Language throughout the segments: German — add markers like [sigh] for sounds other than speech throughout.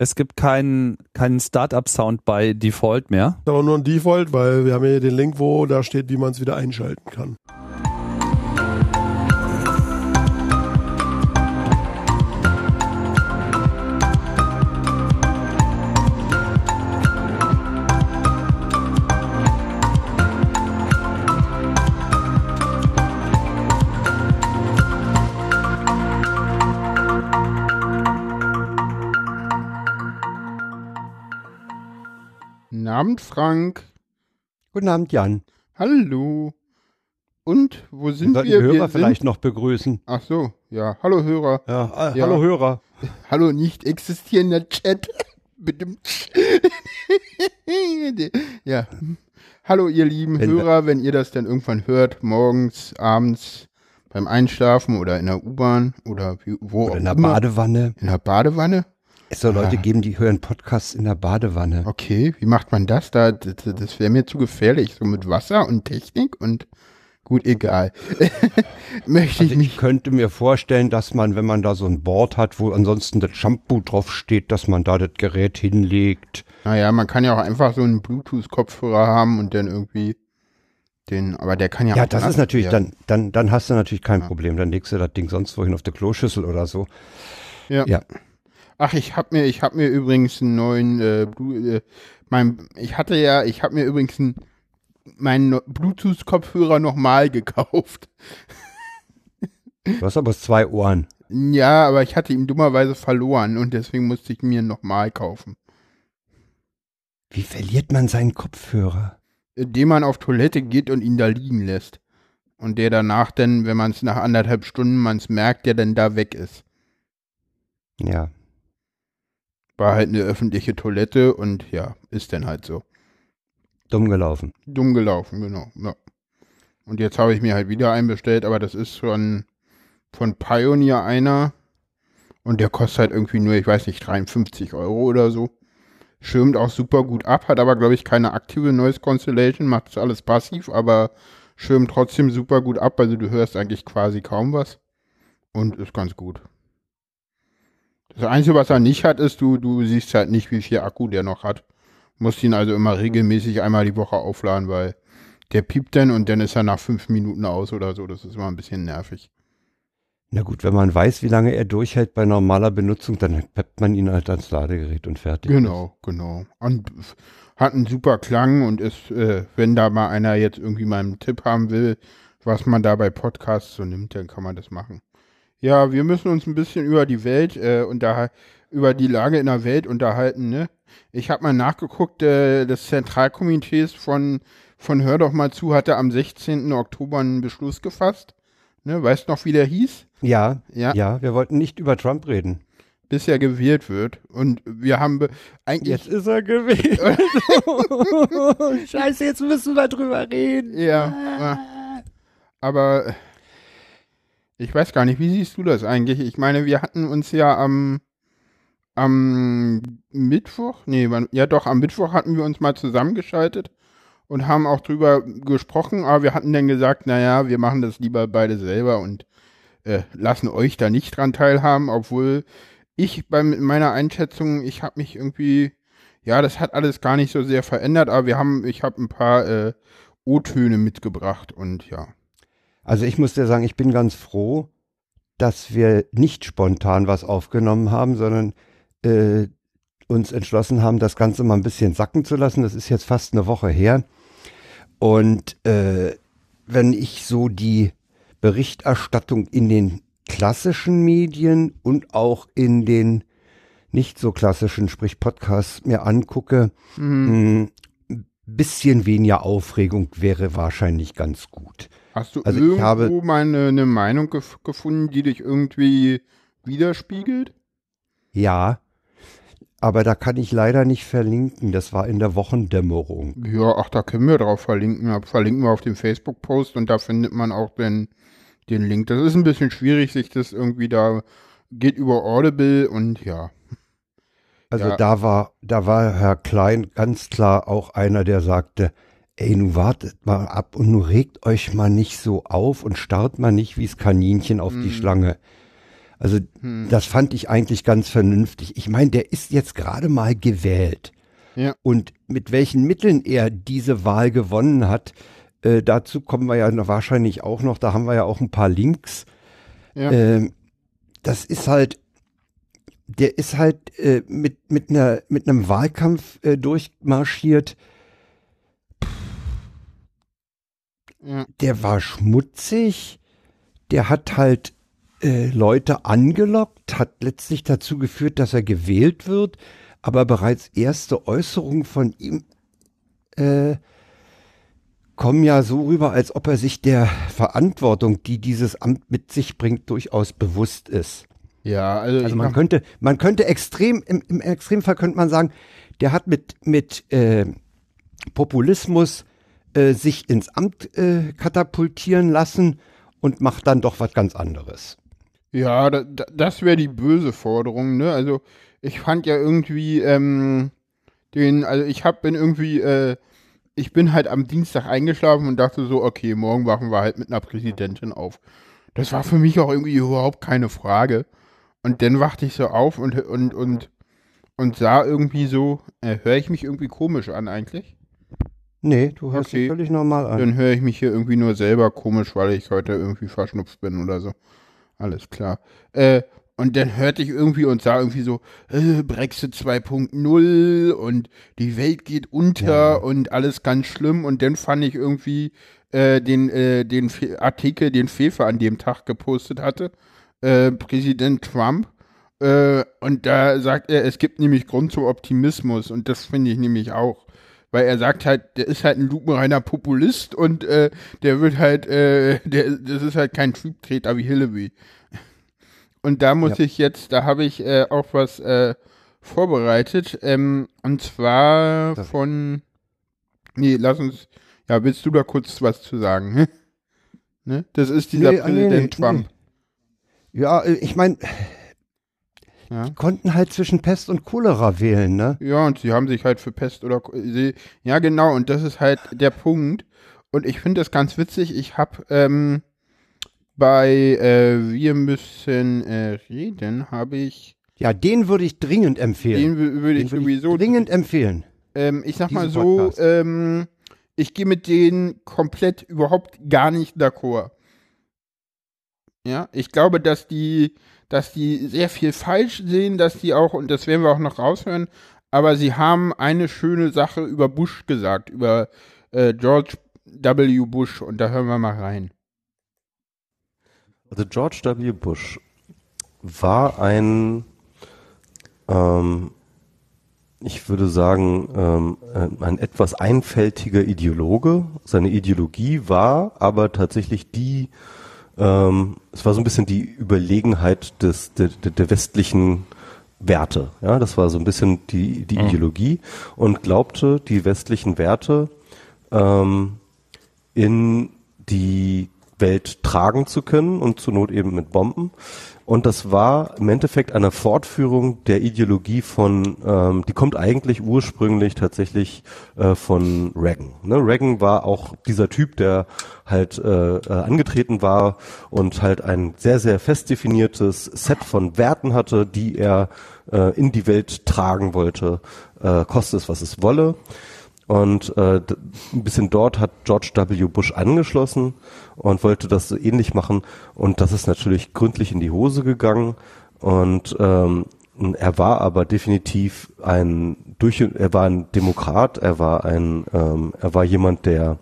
Es gibt keinen keinen Startup-Sound bei Default mehr. Aber nur ein Default, weil wir haben hier den Link, wo da steht, wie man es wieder einschalten kann. Abend, Frank. Guten Abend, Jan. Hallo. Und wo sind wir? die Hörer wir vielleicht noch begrüßen. Ach so, ja. Hallo Hörer. Ja, äh, Ja. Hallo Hörer. [laughs] Hallo nicht existierender Chat. [laughs] [laughs] Ja. Hallo ihr lieben Wenn wir- Hörer, wenn ihr das dann irgendwann hört, morgens, abends, beim Einschlafen oder in der U-Bahn oder wie, wo Oder auch in der immer. Badewanne. In der Badewanne? Es soll Leute Ah. geben, die hören Podcasts in der Badewanne. Okay, wie macht man das da? Das, das wäre mir zu gefährlich, so mit Wasser und Technik und gut, egal. [laughs] Möchte ich Also ich nicht. könnte mir vorstellen, dass man, wenn man da so ein Board hat, wo ansonsten das Shampoo drauf steht, dass man da das Gerät hinlegt. Naja, man kann ja auch einfach so einen Bluetooth-Kopfhörer haben und dann irgendwie den, aber der kann ja Ja, das ist natürlich, werden. dann, dann, dann hast du natürlich kein Ja. Problem. Dann legst du das Ding sonst wohin auf der Kloschüssel oder so. Ja. Ja. Ach, ich hab mir, ich hab mir übrigens einen neuen, äh, Blu äh, mein, ich hatte ja, ich hab mir übrigens einen, meinen Bluetooth-Kopfhörer nochmal gekauft. Du hast aber zwei Ohren. Ja, aber ich hatte ihn dummerweise verloren und deswegen musste ich mir nochmal kaufen. Wie verliert man seinen Kopfhörer? Indem man auf Toilette geht und ihn da liegen lässt. Und der danach dann, wenn man es nach anderthalb Stunden man es merkt, der dann da weg ist. Ja. War halt eine öffentliche Toilette und ja, ist dann halt so. Dumm gelaufen. Dumm gelaufen, genau. Ja. Und jetzt habe ich mir halt wieder einen bestellt, aber das ist von, von Pioneer einer. Und der kostet halt irgendwie nur, ich weiß nicht, 53 Euro oder so. Schirmt auch super gut ab, hat aber, glaube ich, keine aktive Noise Constellation, macht das alles passiv, aber schirmt trotzdem super gut ab. Also du hörst eigentlich quasi kaum was. Und ist ganz gut. Das Einzige, was er nicht hat, ist, du, du siehst halt nicht, wie viel Akku der noch hat. Musst ihn also immer regelmäßig einmal die Woche aufladen, weil der piept dann und dann ist er nach fünf Minuten aus oder so. Das ist immer ein bisschen nervig. Na gut, wenn man weiß, wie lange er durchhält bei normaler Benutzung, dann peppt man ihn halt ans Ladegerät und fertig. Genau, genau. Und hat einen super Klang und ist, äh, wenn da mal einer jetzt irgendwie mal einen Tipp haben will, was man da bei Podcasts so nimmt, dann kann man das machen. Ja, wir müssen uns ein bisschen über die Welt äh, unterhalten, über die Lage in der Welt unterhalten, ne? Ich habe mal nachgeguckt, äh, das Zentralkomitees von, von Hör doch mal zu hatte am 16. Oktober einen Beschluss gefasst. Ne? Weißt noch, wie der hieß? Ja, Ja. ja, wir wollten nicht über Trump reden. Bis er gewählt wird. Und wir haben be- eigentlich. ist er gewählt. [laughs] Scheiße, jetzt müssen wir drüber reden. Ja. aber ich weiß gar nicht, wie siehst du das eigentlich? Ich meine, wir hatten uns ja am, am Mittwoch, nee, wann, ja doch, am Mittwoch hatten wir uns mal zusammengeschaltet und haben auch drüber gesprochen, aber wir hatten dann gesagt, naja, wir machen das lieber beide selber und äh, lassen euch da nicht dran teilhaben, obwohl ich bei meiner Einschätzung, ich habe mich irgendwie, ja, das hat alles gar nicht so sehr verändert, aber wir haben, ich habe ein paar äh, O-Töne mitgebracht und ja. Also ich muss dir sagen, ich bin ganz froh, dass wir nicht spontan was aufgenommen haben, sondern äh, uns entschlossen haben, das Ganze mal ein bisschen sacken zu lassen. Das ist jetzt fast eine Woche her. Und äh, wenn ich so die Berichterstattung in den klassischen Medien und auch in den nicht so klassischen, sprich Podcasts, mir angucke, Mhm. ein bisschen weniger Aufregung wäre wahrscheinlich ganz gut. Hast du Also ich irgendwo habe- mal eine, eine Meinung gef gefunden, die dich irgendwie widerspiegelt? Ja, aber da kann ich leider nicht verlinken. Das war in der Wochendämmerung. Ja, ach, da können wir drauf verlinken. Verlinken wir auf dem Facebook-Post und da findet man auch den, den Link. Das ist ein bisschen schwierig, sich das irgendwie da geht über Audible und ja. Also Ja. da war, da war Herr Klein ganz klar auch einer, der sagte, ey, nun wartet mal ab und nun regt euch mal nicht so auf und starrt mal nicht wie's Kaninchen auf die Mhm. Schlange. Also Hm. das fand ich eigentlich ganz vernünftig. Ich meine, der ist jetzt gerade mal gewählt. Ja. Und mit welchen Mitteln er diese Wahl gewonnen hat, äh, dazu kommen wir ja noch wahrscheinlich auch noch. Da haben wir ja auch ein paar Links. Ja. Ähm, das ist halt, der ist halt äh, mit, mit, einer, mit einem Wahlkampf äh, durchmarschiert. Ja. Der war schmutzig. Der hat halt äh, Leute angelockt, hat letztlich dazu geführt, dass er gewählt wird. Aber bereits erste Äußerungen von ihm äh, kommen ja so rüber, als ob er sich der Verantwortung, die dieses Amt mit sich bringt, durchaus bewusst ist. ja, also, Also man könnte, man könnte extrem, im, im Extremfall könnte man sagen, der hat mit, mit äh, Populismus äh, sich ins Amt äh, katapultieren lassen und macht dann doch was ganz anderes. Ja, da, da, das wäre die böse Forderung, ne? Also ich fand ja irgendwie ähm, den, also ich hab bin irgendwie, äh, ich bin halt am Dienstag eingeschlafen und dachte so, okay, morgen wachen wir halt mit einer Präsidentin auf. Das war für mich auch irgendwie überhaupt keine Frage. Und dann wachte ich so auf und und und und sah irgendwie so, äh, höre ich mich irgendwie komisch an eigentlich? Nee, du hörst Okay. dich völlig normal an. Dann höre ich mich hier irgendwie nur selber komisch, weil ich heute irgendwie verschnupft bin oder so. Alles klar. Äh, und dann hörte ich irgendwie und sah irgendwie so, äh, Brexit 2.0 und die Welt geht unter Ja. und alles ganz schlimm. Und dann fand ich irgendwie äh, den, äh, den Fe Artikel, den Fefe an dem Tag gepostet hatte, äh, Präsident Trump. Äh, und da sagt er, es gibt nämlich Grund zum Optimismus und das finde ich nämlich auch. Weil er sagt halt, der ist halt ein lupenreiner Populist und äh, der wird halt, äh, [laughs] der, das ist halt kein Triebtreter wie Hillary. [laughs] Und da muss Ja. ich jetzt, da habe ich äh, auch was äh, vorbereitet. Ähm, und zwar Das- von. Nee, lass uns. Ja, willst du da kurz was zu sagen? Hm? Ne? Das ist dieser Nee, ah, nee, Präsident nee, Trump. Ja, äh, ich meine, Ja. die konnten halt zwischen Pest und Cholera wählen, ne? Ja, und sie haben sich halt für Pest oder sie, ja genau, und das ist halt der Punkt. Und ich finde das ganz witzig. Ich habe ähm, bei äh, Wir müssen äh, reden, habe ich Ja, den würde ich dringend empfehlen. den wü- würde Den ich sowieso dringend empfehlen. Ähm, ich sag mal so, ähm, ich gehe mit denen komplett überhaupt gar nicht d'accord. Ja, ich glaube, dass die, dass die sehr viel falsch sehen, dass die auch, und das werden wir auch noch raushören, aber sie haben eine schöne Sache über Bush gesagt, über äh, George W. Bush, und da hören wir mal rein. Also George W. Bush war ein, ähm, ich würde sagen, ähm, äh, ein etwas einfältiger Ideologe. Seine Ideologie war aber tatsächlich die, ähm, es war so ein bisschen die Überlegenheit des, der, der, westlichen Werte. Ja, das war so ein bisschen die, die Ideologie und glaubte, die westlichen Werte ähm, in die Welt tragen zu können und zur Not eben mit Bomben. Und das war im Endeffekt eine Fortführung der Ideologie von, ähm, die kommt eigentlich ursprünglich tatsächlich äh, von Reagan. Ne? Reagan war auch dieser Typ, der halt äh, äh, angetreten war und halt ein sehr, sehr fest definiertes Set von Werten hatte, die er äh, in die Welt tragen wollte, äh, koste es, was es wolle. Und äh, ein bisschen dort hat George W. Bush angeschlossen und wollte das so ähnlich machen. Und das ist natürlich gründlich in die Hose gegangen. Und ähm, er war aber definitiv ein durch er war ein Demokrat, er war ein ähm, er war jemand, der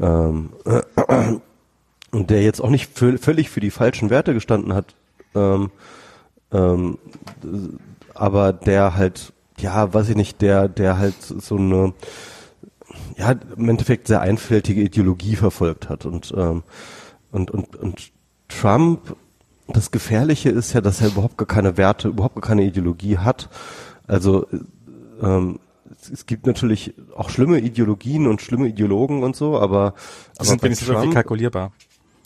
ähm, und [clears throat] der jetzt auch nicht für, völlig für die falschen Werte gestanden hat, ähm, ähm, aber der halt, ja, weiß ich nicht, der, der halt so eine, ja, im Endeffekt sehr einfältige Ideologie verfolgt hat und, ähm, und, und, und Trump, das Gefährliche ist ja, dass er überhaupt gar keine Werte, überhaupt gar keine Ideologie hat. Also, ähm, es, gibt natürlich auch schlimme Ideologien und schlimme Ideologen und so, aber, Die sind wenigstens irgendwie kalkulierbar.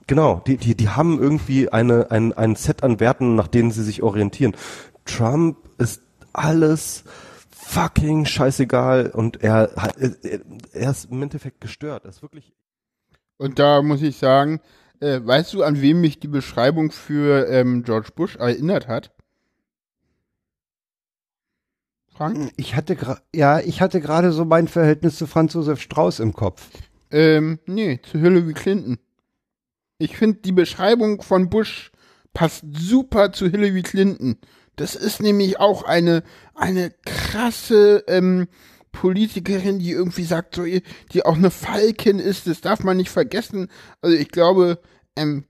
Genau, die, die, die haben irgendwie eine, ein, ein Set an Werten, nach denen sie sich orientieren. Trump ist alles fucking scheißegal und er, hat- er, er ist im Endeffekt gestört. Er ist wirklich Und da muss ich sagen, Äh, weißt du, an wem mich die Beschreibung für ähm, George Bush erinnert hat? Frank? Ich hatte ja, ich hatte gerade so mein Verhältnis zu Franz Josef Strauß im Kopf. Ähm, nee, zu Hillary Clinton. Ich finde, die Beschreibung von Bush passt super zu Hillary Clinton. Das ist nämlich auch eine, eine krasse ähm, Politikerin, die irgendwie sagt, so, die auch eine Falken ist, das darf man nicht vergessen. Also ich glaube, ähm,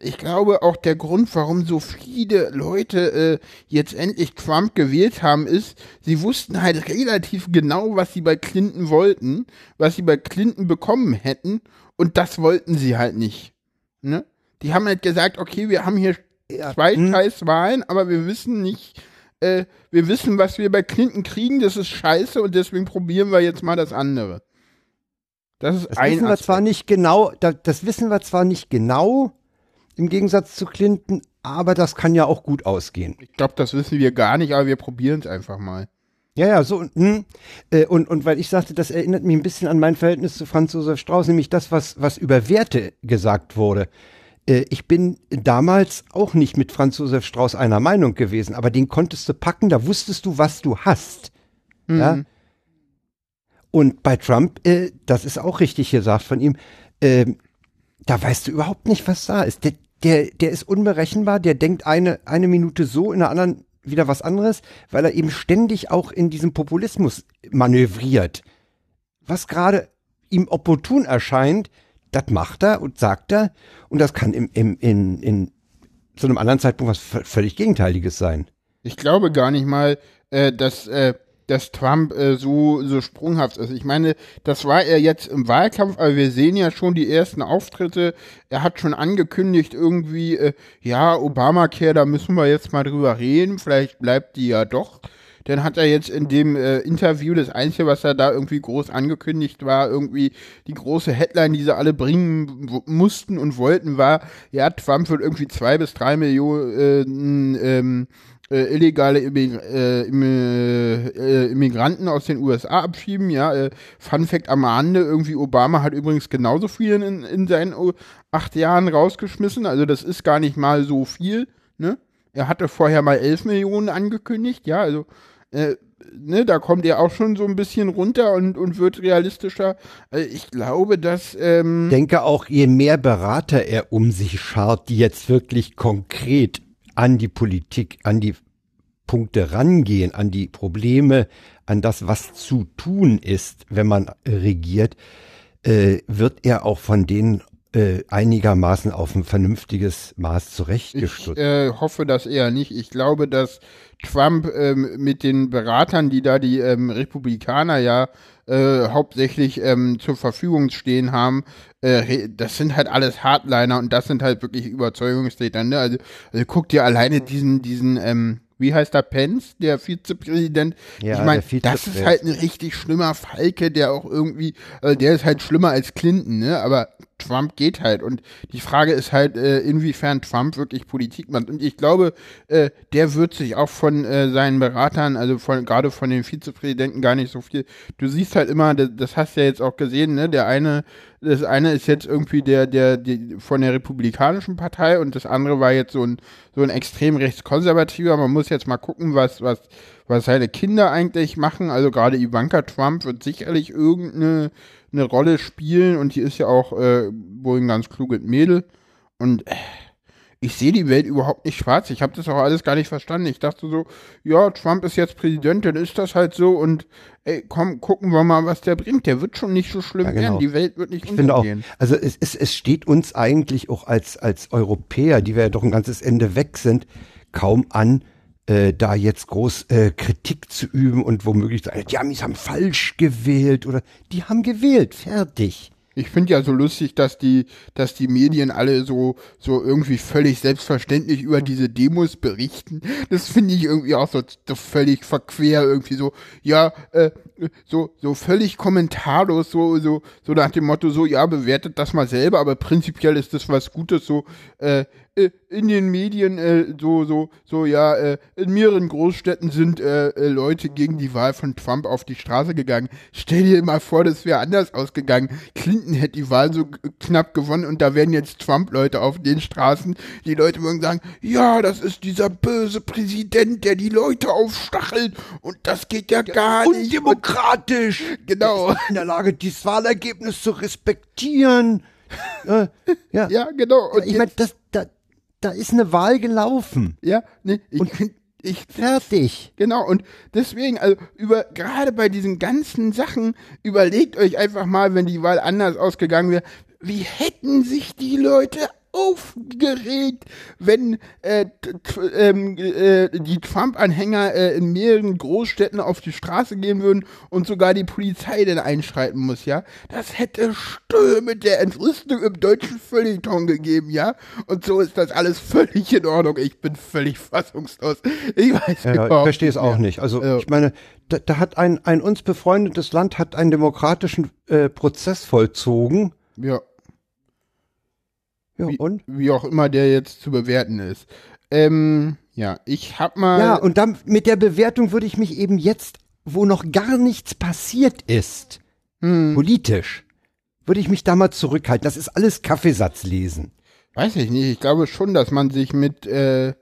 ich glaube auch der Grund, warum so viele Leute äh, jetzt endlich Trump gewählt haben, ist, sie wussten halt relativ genau, was sie bei Clinton wollten, was sie bei Clinton bekommen hätten, und das wollten sie halt nicht. Ne? Die haben halt gesagt, okay, wir haben hier zwei hm. scheiß Wahlen, aber wir wissen nicht, äh, wir wissen, was wir bei Clinton kriegen, das ist scheiße und deswegen probieren wir jetzt mal das andere. Das ist Das ein wissen wir Aspekt. zwar nicht genau, da, das wissen wir zwar nicht genau, im Gegensatz zu Clinton, aber das kann ja auch gut ausgehen. Ich glaube, das wissen wir gar nicht, aber wir probieren es einfach mal. Ja, ja, so, hm. äh, und, und weil ich sagte, das erinnert mich ein bisschen an mein Verhältnis zu Franz Josef Strauß, nämlich das, was, was über Werte gesagt wurde. Äh, ich bin damals auch nicht mit Franz Josef Strauß einer Meinung gewesen, aber den konntest du packen, da wusstest du, was du hast. Ja. Und bei Trump, äh, das ist auch richtig gesagt von ihm, ähm, da weißt du überhaupt nicht, was da ist. Der, der, der ist unberechenbar, der denkt eine, eine Minute so, in der anderen wieder was anderes, weil er eben ständig auch in diesem Populismus manövriert. Was gerade ihm opportun erscheint, das macht er und sagt er. Und das kann im, im, in, in zu einem anderen Zeitpunkt was völlig Gegenteiliges sein. Ich glaube gar nicht mal, äh, dass, äh, dass Trump äh, so, so sprunghaft ist. Ich meine, das war er jetzt im Wahlkampf, aber wir sehen ja schon die ersten Auftritte. Er hat schon angekündigt, irgendwie, äh, ja, Obamacare, da müssen wir jetzt mal drüber reden. Vielleicht bleibt die ja doch. Dann hat er jetzt in dem äh, Interview, das Einzige, was er da irgendwie groß angekündigt war, irgendwie die große Headline, die sie alle bringen mussten und wollten, war, ja, Trump wird irgendwie zwei bis drei Millionen äh, ähm, äh, illegale äh, äh, Immigranten aus den USA abschieben. Ja, äh, Fun Fact am Rande, irgendwie Obama hat übrigens genauso viel in, in seinen acht Jahren rausgeschmissen. Also das ist gar nicht mal so viel. Ne? Er hatte vorher mal 11 Millionen angekündigt. Ja, also äh, ne, da kommt er auch schon so ein bisschen runter und, und wird realistischer. Also ich glaube, dass ähm, denke auch, je mehr Berater er um sich schart, die jetzt wirklich konkret an die Politik, an die Punkte rangehen, an die Probleme, an das, was zu tun ist, wenn man regiert, äh, wird er auch von denen äh, einigermaßen auf ein vernünftiges Maß Ich zurechtgestutzt. äh, hoffe das eher nicht. Ich glaube, dass Trump ähm, mit den Beratern, die da die ähm, Republikaner ja äh, hauptsächlich ähm, zur Verfügung stehen haben, äh, das sind halt alles Hardliner und das sind halt wirklich Überzeugungstäter. Ne? Also, also guck dir alleine diesen, diesen, ähm, wie heißt der Pence, der Vizepräsident? Ja, ich meine, das ist halt ein richtig schlimmer Falke, der auch irgendwie, also der ist halt schlimmer als Clinton, ne? Aber Trump geht halt. Und die Frage ist halt, äh, inwiefern Trump wirklich Politik macht. Und ich glaube, äh, der wird sich auch von äh, seinen Beratern, also von gerade von den Vizepräsidenten gar nicht so viel. Du siehst halt immer, das, das hast du ja jetzt auch gesehen, ne? Der eine, das eine ist jetzt irgendwie der, der, die, von der Republikanischen Partei und das andere war jetzt so ein, so ein extrem rechtskonservativer. Man muss jetzt mal gucken, was, was, was seine Kinder eigentlich machen. Also gerade Ivanka Trump wird sicherlich irgendeine eine Rolle spielen und die ist ja auch äh, wohl ein ganz kluges Mädel. Und äh, ich sehe die Welt überhaupt nicht schwarz. Ich habe das auch alles gar nicht verstanden. Ich dachte so, ja, Trump ist jetzt Präsident, dann ist das halt so und ey, komm, gucken wir mal, was der bringt. Der wird schon nicht so schlimm Ja, genau. werden. Die Welt wird nicht Ich finde auch, also es, es, es steht uns eigentlich auch als, als Europäer, die wir ja doch ein ganzes Ende weg sind, kaum an, äh, da jetzt groß äh, Kritik zu üben und womöglich zu sagen, die Amis haben falsch gewählt oder die haben gewählt, fertig. Ich finde ja so lustig, dass die, dass die Medien alle so, so irgendwie völlig selbstverständlich über diese Demos berichten. Das finde ich irgendwie auch so, so völlig verquer irgendwie so, ja, äh, so, so völlig kommentarlos, so, so, so nach dem Motto, so, ja, bewertet das mal selber, aber prinzipiell ist das was Gutes, so, äh, in den Medien äh, so, so, so, ja, äh, in mehreren Großstädten sind äh, äh, Leute gegen die Wahl von Trump auf die Straße gegangen. Stell dir mal vor, das wäre anders ausgegangen. Clinton hätte die Wahl so knapp gewonnen und da wären jetzt Trump-Leute auf den Straßen. Die Leute würden sagen, ja, das ist dieser böse Präsident, der die Leute aufstachelt und das geht ja gar nicht. Undemokratisch. Genau. In der Lage, dieses Wahlergebnis zu respektieren. [laughs] äh, ja. Ja, genau. Und ich meine, das, da, da ist eine Wahl gelaufen. ja, nee, ich, Und- ich Fertig. Genau, und deswegen, also über gerade bei diesen ganzen Sachen, überlegt euch einfach mal, wenn die Wahl anders ausgegangen wäre, wie hätten sich die Leute aufgeregt, wenn äh, ähm, äh, die Trump-Anhänger äh, in mehreren Großstädten auf die Straße gehen würden und sogar die Polizei dann einschreiten muss, ja? Das hätte Stürme der Entrüstung im deutschen Feuilleton gegeben, ja? Und so ist das alles völlig in Ordnung. Ich bin völlig fassungslos. Ich weiß Ja, ich überhaupt verstehe es auch nicht. Also Ja. ich meine, da, da hat ein, ein uns befreundetes Land hat einen demokratischen äh, Prozess vollzogen. Ja, Ja, wie, und? wie auch immer der jetzt zu bewerten ist. Ähm, ja, ich hab mal. Ja, und dann mit der Bewertung würde ich mich eben jetzt, wo noch gar nichts passiert ist, hm, politisch, würde ich mich da mal zurückhalten. Das ist alles Kaffeesatzlesen. weiß ich nicht. Ich glaube schon, dass man sich mit, äh,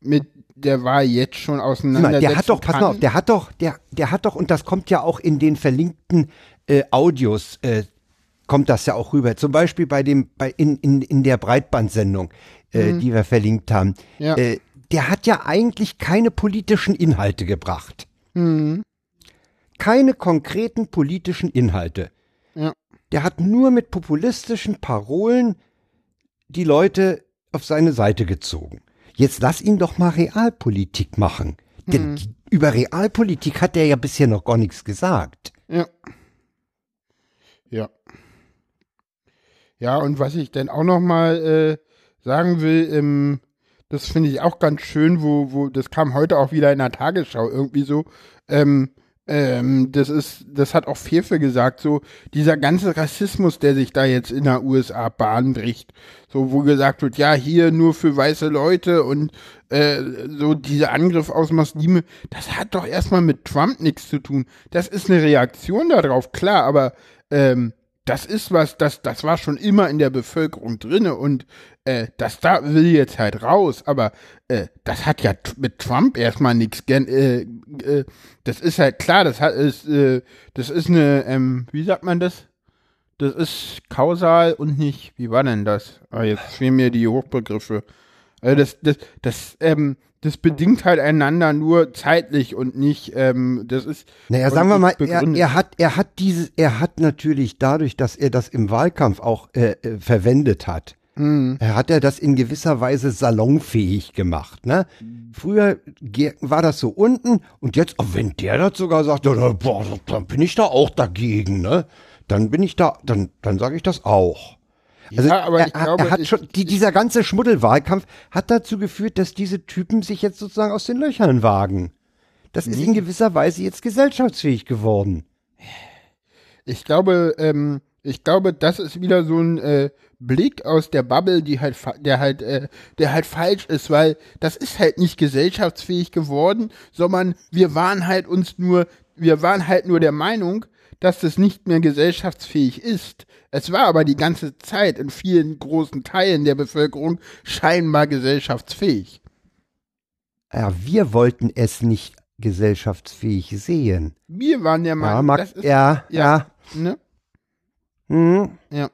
mit der Wahl jetzt schon mal, auseinandersetzen der hat doch, pass kann. mal auf, der hat doch, der, der hat doch, und das kommt ja auch in den verlinkten äh, Audios, äh, kommt das ja auch rüber. Zum Beispiel bei dem, bei in, in, in der Breitbandsendung, äh, die wir verlinkt haben. Ja. Äh, der hat ja eigentlich keine politischen Inhalte gebracht. Hm, Keine konkreten politischen Inhalte. Ja. Der hat nur mit populistischen Parolen die Leute auf seine Seite gezogen. Jetzt lass ihn doch mal Realpolitik machen. Denn die- über Realpolitik hat er ja bisher noch gar nichts gesagt. ja. Ja. Ja, und was ich dann auch noch mal äh, sagen will, ähm, das finde ich auch ganz schön, wo, wo, das kam heute auch wieder in der Tagesschau irgendwie so, ähm, ähm, das ist, das hat auch Fefe gesagt, so dieser ganze Rassismus, der sich da jetzt in der USA Bahn bricht, so wo gesagt wird, ja, hier nur für weiße Leute und äh, so dieser Angriff aus Muslime, das hat doch erstmal mit Trump nichts zu tun. Das ist eine Reaktion darauf, klar, aber ähm, das ist was, das, das war schon immer in der Bevölkerung drinne und äh, das da will jetzt halt raus, aber äh, das hat ja mit Trump erstmal nichts äh, äh, das ist halt klar, das hat ist, äh, das ist eine, ähm, wie sagt man das? Das ist kausal und nicht, wie war denn das? Ah, jetzt fehlen mir die Hochbegriffe. Also das, das, das, ähm, das bedingt halt einander nur zeitlich und nicht, ähm, das ist. Naja, sagen wir mal, er, er hat, er hat dieses, er hat natürlich dadurch, dass er das im Wahlkampf auch äh, äh, verwendet hat, Mhm. Er hat er das in gewisser Weise salonfähig gemacht. Ne? Früher war das so unten und jetzt, oh, wenn der das sogar sagt, dann, boah, dann bin ich da auch dagegen. Ne? Dann bin ich da, dann, dann sage ich das auch. Also Ja, aber er, ich glaube, er hat schon, die, dieser ganze Schmuddelwahlkampf hat dazu geführt, dass diese Typen sich jetzt sozusagen aus den Löchern wagen. Das ist in gewisser Weise jetzt gesellschaftsfähig geworden. Ich glaube, ähm, ich glaube, das ist wieder so ein äh, Blick aus der Bubble, die halt, der halt, äh, der halt falsch ist, weil das ist halt nicht gesellschaftsfähig geworden, sondern wir waren halt uns nur, wir waren halt nur der Meinung, dass das nicht mehr gesellschaftsfähig ist. Es war aber die ganze Zeit in vielen großen Teilen der Bevölkerung scheinbar gesellschaftsfähig. Ja, wir wollten es nicht gesellschaftsfähig sehen. Wir waren der Ja, Meinung, mag, das ist, ja, ja. ja. ne? Hm, Ja.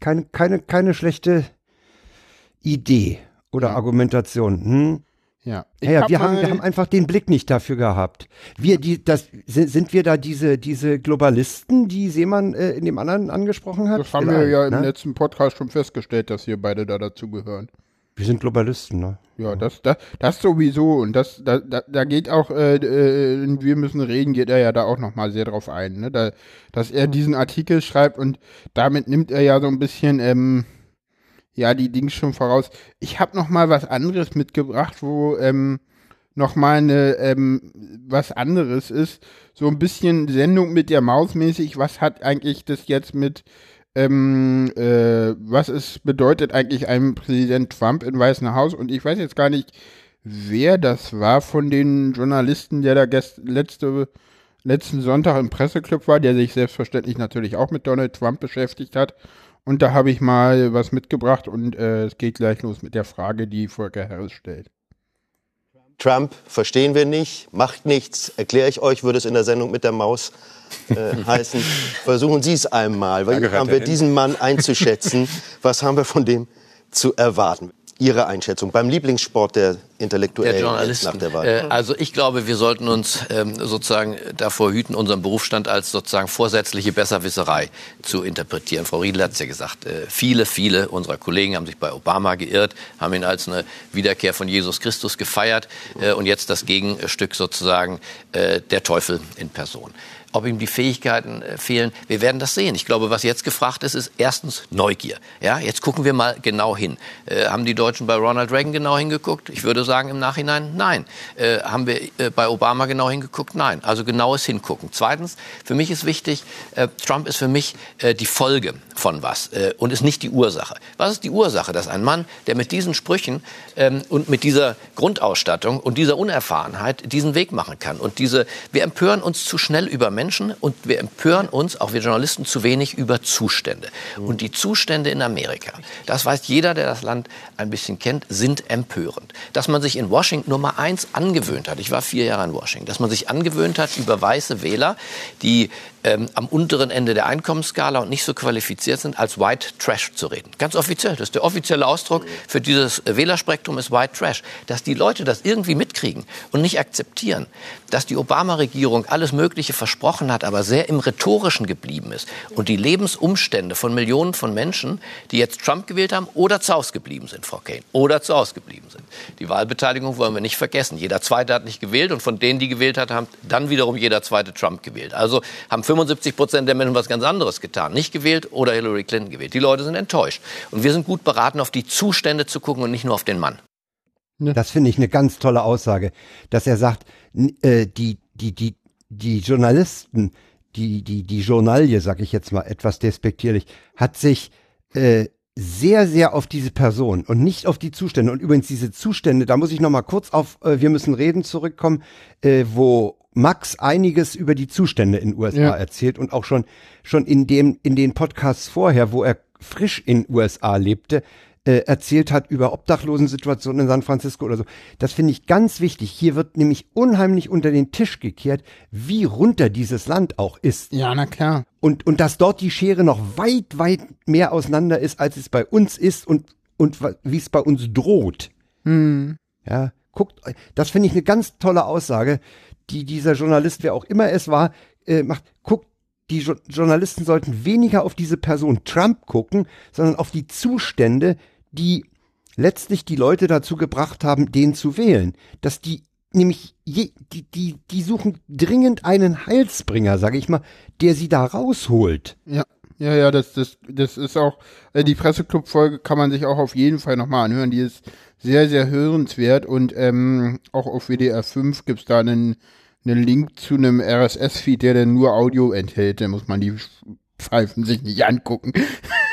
keine, keine, keine schlechte Idee oder Ja. Argumentation. Hm? Ja. Ja, hab wir, haben, wir haben einfach den Blick nicht dafür gehabt. Wir, die, das, sind, sind wir da diese, diese Globalisten, die Seemann äh, in dem anderen angesprochen hat? Das haben wir ja im ne? letzten Podcast schon festgestellt, dass wir beide da dazugehören. Wir sind Globalisten, ne? Ja, das, das, das sowieso. Und das, da, da, da geht auch, äh, äh, wir müssen reden, geht er ja da auch nochmal sehr drauf ein, ne? Da, dass er diesen Artikel schreibt und damit nimmt er ja so ein bisschen, ähm, ja, die Dings schon voraus. Ich habe noch mal was anderes mitgebracht, wo, ähm, noch mal eine, ähm, was anderes ist. So ein bisschen Sendung mit der Maus mäßig. Was hat eigentlich das jetzt mit, ähm, äh, was es bedeutet eigentlich einem Präsident Trump im Weißen Haus und ich weiß jetzt gar nicht, wer das war von den Journalisten, der da gest letzte, letzten Sonntag im Presseclub war, der sich selbstverständlich natürlich auch mit Donald Trump beschäftigt hat. Und da habe ich mal was mitgebracht und äh, es geht gleich los mit der Frage, die Volker Harris stellt. Trump verstehen wir nicht, macht nichts, erkläre ich euch, würde es in der Sendung mit der Maus äh, [laughs] heißen. Versuchen Sie es einmal, weil haben wir diesen Mann einzuschätzen. [laughs] Was haben wir von dem zu erwarten? Ihre Einschätzung beim Lieblingssport der Intellektuellen der Journalisten. nach der Wahl? Äh, also ich glaube, wir sollten uns ähm, sozusagen davor hüten, unseren Berufsstand als sozusagen vorsätzliche Besserwisserei zu interpretieren. Frau Riedel hat es ja gesagt, äh, viele, viele unserer Kollegen haben sich bei Obama geirrt, haben ihn als eine Wiederkehr von Jesus Christus gefeiert äh, und jetzt das Gegenstück sozusagen der Teufel in Person ob ihm die Fähigkeiten äh, fehlen. Wir werden das sehen. Ich glaube, was jetzt gefragt ist, ist erstens Neugier. Ja, jetzt gucken wir mal genau hin. Äh, haben die Deutschen bei Ronald Reagan genau hingeguckt? Ich würde sagen im Nachhinein nein. Äh, haben wir äh, bei Obama genau hingeguckt? Nein. Also genaues Hingucken. Zweitens, für mich ist wichtig, äh, Trump ist für mich äh, die Folge von was und ist nicht die Ursache. Was ist die Ursache? Dass ein Mann, der mit diesen Sprüchen ähm, und mit dieser Grundausstattung und dieser Unerfahrenheit diesen Weg machen kann. Und diese, wir empören uns zu schnell über Menschen Menschen und wir empören uns, auch wir Journalisten, zu wenig über Zustände. Und die Zustände in Amerika, das weiß jeder, der das Land ein bisschen kennt, sind empörend. Dass man sich in Washington Nummer eins angewöhnt hat, ich war vier Jahre in Washington, dass man sich angewöhnt hat, über weiße Wähler, die ähm, am unteren Ende der Einkommensskala und nicht so qualifiziert sind, als White Trash zu reden. Ganz offiziell. Das ist der offizielle Ausdruck für dieses Wählerspektrum ist White Trash. Dass die Leute das irgendwie mitkriegen und nicht akzeptieren, dass die Obama-Regierung alles Mögliche versprochen hat, aber sehr im Rhetorischen geblieben ist und die Lebensumstände von Millionen von Menschen, die jetzt Trump gewählt haben oder zu Hause geblieben sind, Frau Kane, oder zu Hause geblieben sind. Die Wahlbeteiligung wollen wir nicht vergessen. Jeder Zweite hat nicht gewählt und von denen, die gewählt hat, haben dann wiederum jeder Zweite Trump gewählt. Also haben 75 Prozent der Menschen was ganz anderes getan. Nicht gewählt oder Hillary Clinton gewählt. Die Leute sind enttäuscht. Und wir sind gut beraten, auf die Zustände zu gucken und nicht nur auf den Mann. Das finde ich eine ganz tolle Aussage, dass er sagt, äh, die, die, die, die Journalisten, die, die, die Journalie, sag ich jetzt mal etwas despektierlich, hat sich äh, sehr, sehr auf diese Person und nicht auf die Zustände. Und übrigens diese Zustände, da muss ich noch mal kurz auf äh, Wir müssen reden zurückkommen, äh, wo Max einiges über die Zustände in USA ja. erzählt und auch schon, schon in dem, in den Podcasts vorher, wo er frisch in USA lebte, äh, erzählt hat über Obdachlosensituationen in San Francisco oder so. Das finde ich ganz wichtig. Hier wird nämlich unheimlich unter den Tisch gekehrt, wie runter dieses Land auch ist. Ja, na klar. Und, und dass dort die Schere noch weit, weit mehr auseinander ist, als es bei uns ist und, und wie es bei uns droht. Hm. Ja, guckt, das finde ich eine ganz tolle Aussage die dieser Journalist, wer auch immer es war, äh, macht, guckt, die jo Journalisten sollten weniger auf diese Person Trump gucken, sondern auf die Zustände, die letztlich die Leute dazu gebracht haben, den zu wählen. Dass die nämlich je, die, die, die suchen dringend einen Heilsbringer, sage ich mal, der sie da rausholt. Ja. Ja, ja, das, das, das ist auch, äh, die Presseclub-Folge kann man sich auch auf jeden Fall nochmal anhören. Die ist sehr, sehr hörenswert und ähm, auch auf WDR 5 gibt's da einen, einen Link zu einem RSS-Feed, der dann nur Audio enthält. Da muss man die Pfeifen sich nicht angucken.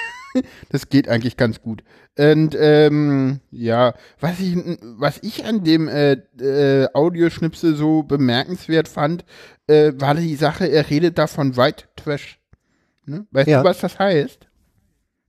[laughs] das geht eigentlich ganz gut. Und ähm, ja, was ich, was ich an dem äh, äh, Audioschnipsel so bemerkenswert fand, äh, war die Sache, er redet da von White Trash. Ne? Weißt ja. du, was das heißt?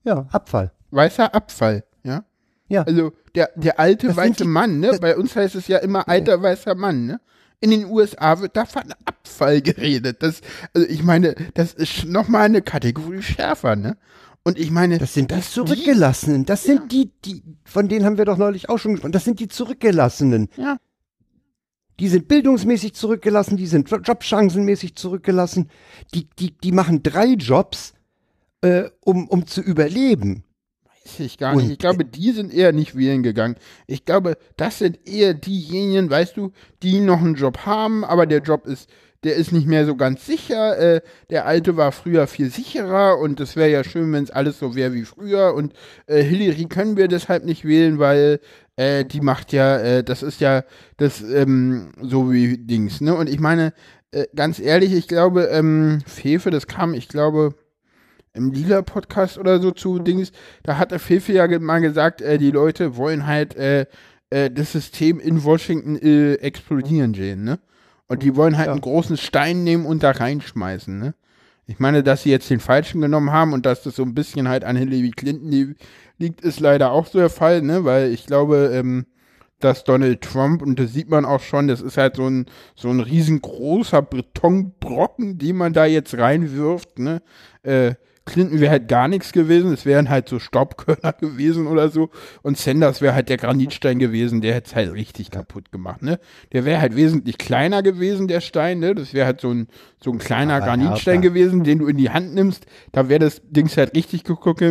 Ja, Abfall. Weißer Abfall, ja? Ja. Also der, der alte das weiße Mann, ne? Bei uns heißt es ja immer alter ja. weißer Mann, ne? In den USA wird da von Abfall geredet. Das, also ich meine, das ist nochmal eine Kategorie schärfer, ne? Und ich meine, das sind das die Zurückgelassenen. Das sind ja. die, die, von denen haben wir doch neulich auch schon gesprochen. Das sind die Zurückgelassenen. Ja. Die sind bildungsmäßig zurückgelassen, die sind jobchancenmäßig zurückgelassen. Die, die, die machen drei Jobs, äh, um, um zu überleben. Weiß ich gar nicht. Und, ich glaube, die sind eher nicht wählen gegangen. Ich glaube, das sind eher diejenigen, weißt du, die noch einen Job haben, aber der Job ist, der ist nicht mehr so ganz sicher. Äh, der alte war früher viel sicherer und es wäre ja schön, wenn es alles so wäre wie früher. Und äh, Hillary können wir deshalb nicht wählen, weil äh, die macht ja, äh, das ist ja das ähm, so wie Dings, ne? Und ich meine, äh, ganz ehrlich, ich glaube, ähm, Fefe, das kam, ich glaube, im Lila-Podcast oder so zu Dings, da hat der Fefe ja mal gesagt, äh, die Leute wollen halt äh, äh, das System in Washington äh, explodieren sehen, ne? Und die wollen halt einen großen Stein nehmen und da reinschmeißen, ne? Ich meine, dass sie jetzt den falschen genommen haben und dass das so ein bisschen halt an Hillary Clinton li liegt, ist leider auch so der Fall, ne? Weil ich glaube, ähm, dass Donald Trump, und das sieht man auch schon, das ist halt so ein, so ein riesengroßer Betonbrocken, den man da jetzt reinwirft, ne? Äh, Clinton wäre halt gar nichts gewesen, es wären halt so Staubkörner [laughs] gewesen oder so. Und Sanders wäre halt der Granitstein gewesen, der hätte es halt richtig kaputt gemacht, ne? Der wäre halt wesentlich kleiner gewesen, der Stein, ne? Das wäre halt so ein, so ein kleiner Aber Granitstein härter. gewesen, den du in die Hand nimmst. Da wäre das Dings halt richtig geguckt.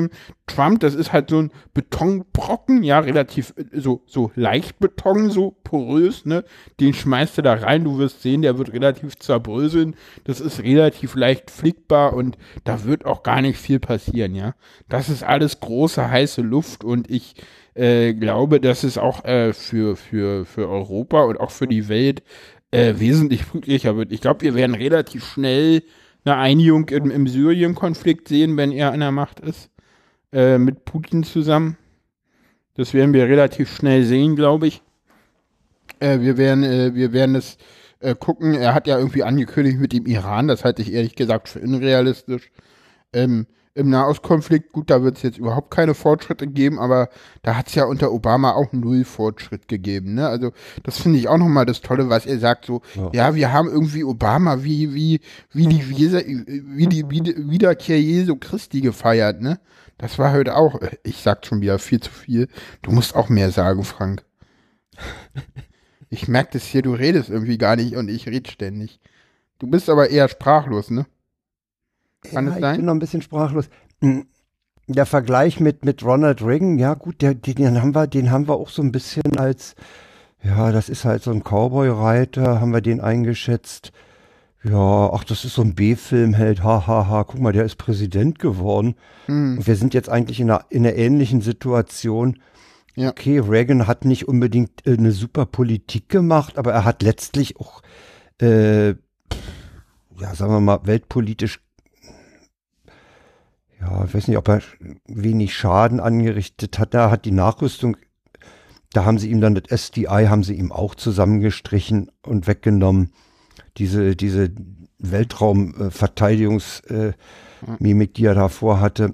Trump, das ist halt so ein Betonbrocken, ja, relativ äh, so, so leicht Beton, so porös, ne? Den schmeißt du da rein, du wirst sehen, der wird relativ zerbröseln. Das ist relativ leicht flickbar und da wird auch gar nicht viel passieren, ja. Das ist alles große, heiße Luft und ich äh, glaube, dass es auch äh, für, für, für Europa und auch für die Welt äh, wesentlich friedlicher wird. Ich glaube, wir werden relativ schnell eine Einigung im, im Syrien-Konflikt sehen, wenn er an der Macht ist, äh, mit Putin zusammen. Das werden wir relativ schnell sehen, glaube ich. Äh, wir werden, äh, wir werden es gucken. Er hat ja irgendwie angekündigt mit dem Iran, das halte ich ehrlich gesagt für unrealistisch. Ähm, Im Nahostkonflikt, gut, da wird es jetzt überhaupt keine Fortschritte geben, aber da hat es ja unter Obama auch null Fortschritt gegeben. Ne? Also das finde ich auch nochmal das Tolle, was er sagt, so, ja. wir haben irgendwie Obama wie, wie, wie die, wie die Wied- Wiederkehr Jesu Christi gefeiert, ne? Das war heute auch, ich sag schon wieder viel zu viel. Du musst auch mehr sagen, Frank. Ich merke das hier, du redest irgendwie gar nicht und ich rede ständig. Du bist aber eher sprachlos, ne? Kann ja, es Ich sein? bin noch ein bisschen sprachlos. Hm, Der Vergleich mit, mit Ronald Reagan, ja gut, der, den, haben wir, den haben wir auch so ein bisschen als, ja, das ist halt so ein Cowboy-Reiter, haben wir den eingeschätzt. Ja, ach, das ist so ein B-Filmheld, ha, ha, ha, guck mal, der ist Präsident geworden. Hm. Und wir sind jetzt eigentlich in einer, in einer ähnlichen Situation. Ja. Okay, Reagan hat nicht unbedingt äh, eine super Politik gemacht, aber er hat letztlich auch, äh, ja, sagen wir mal, weltpolitisch, ja, ich weiß nicht, ob er wenig Schaden angerichtet hat. Da hat die Nachrüstung, da haben sie ihm dann das SDI, haben sie ihm auch zusammengestrichen und weggenommen. Diese, diese Weltraumverteidigungsmimik, äh, Mimik, die er davor hatte.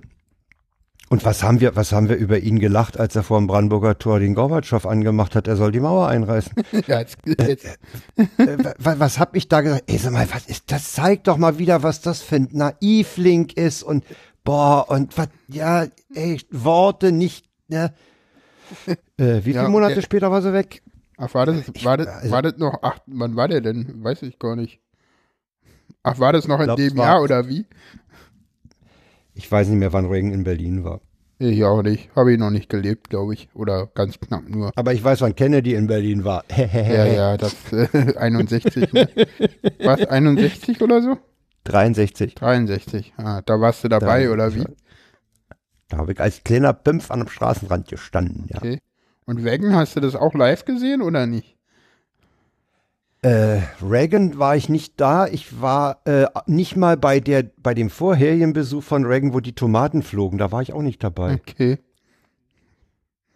Und was haben wir, was haben wir über ihn gelacht, als er vor dem Brandenburger Tor den Gorbatschow angemacht hat, er soll die Mauer einreißen. [laughs] Ja, jetzt, jetzt, äh, wa- was hab ich da gesagt? Ey, sag mal, was ist, das zeigt doch mal wieder, was das für ein Naivlink ist und boah, und was, ja, ey, Worte nicht, ne? [laughs] Äh, wie Ja, viele Monate der- später war sie weg? ach, war das, war das, also- war das noch, ach, wann war der denn? Weiß ich gar nicht. Ach, war das noch in glaub, dem es war- Jahr oder wie? Ich weiß nicht mehr, wann Reagan in Berlin war. Ich auch nicht. Habe ich noch nicht gelebt, glaube ich. Oder ganz knapp nur. Aber ich weiß, wann Kennedy in Berlin war. Ja, ja, das äh, [laughs] 61. Ne? [laughs] Was, 61 oder so? 63. 63. Ah, da warst du dabei, Da- oder wie? Da habe ich als kleiner Pimpf an dem Straßenrand gestanden, ja. Okay. Und Wagon, hast du das auch live gesehen oder nicht? Äh, Reagan war ich nicht da. Ich war äh, nicht mal bei der, bei dem vorherigen Besuch von Reagan, wo die Tomaten flogen. Da war ich auch nicht dabei. Okay.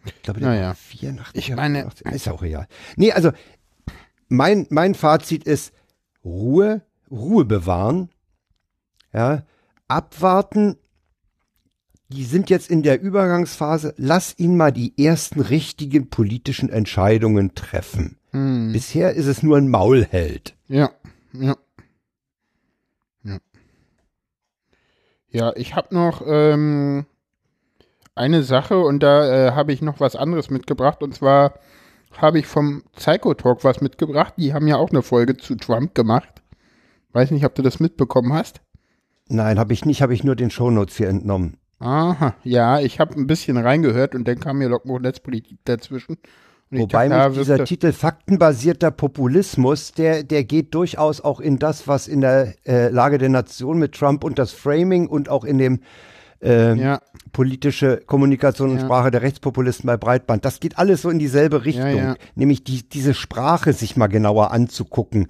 Ich glaube, Naja. war 84. Ich meine- 88. ist auch real. Nee, also mein, mein Fazit ist Ruhe, Ruhe bewahren, ja, abwarten. Die sind jetzt in der Übergangsphase. Lass ihn mal die ersten richtigen politischen Entscheidungen treffen. Hm. Bisher ist es nur ein Maulheld. Ja, ja. Ja, ja ich habe noch ähm, eine Sache und da äh, habe ich noch was anderes mitgebracht und zwar habe ich vom Psycho Talk was mitgebracht. Die haben ja auch eine Folge zu Trump gemacht. Weiß nicht, ob du das mitbekommen hast. Nein, habe ich nicht, habe ich nur den Shownotes hier entnommen. Aha, ja, ich habe ein bisschen reingehört und dann kam mir Lockmo Netzpolitik dazwischen. Wobei dachte, da mich dieser Titel faktenbasierter Populismus, der, der geht durchaus auch in das, was in der äh, Lage der Nation mit Trump und das Framing und auch in dem äh, Ja, politische Kommunikation und Ja. Sprache der Rechtspopulisten bei Breitband. Das geht alles so in dieselbe Richtung, ja. nämlich die, diese Sprache sich mal genauer anzugucken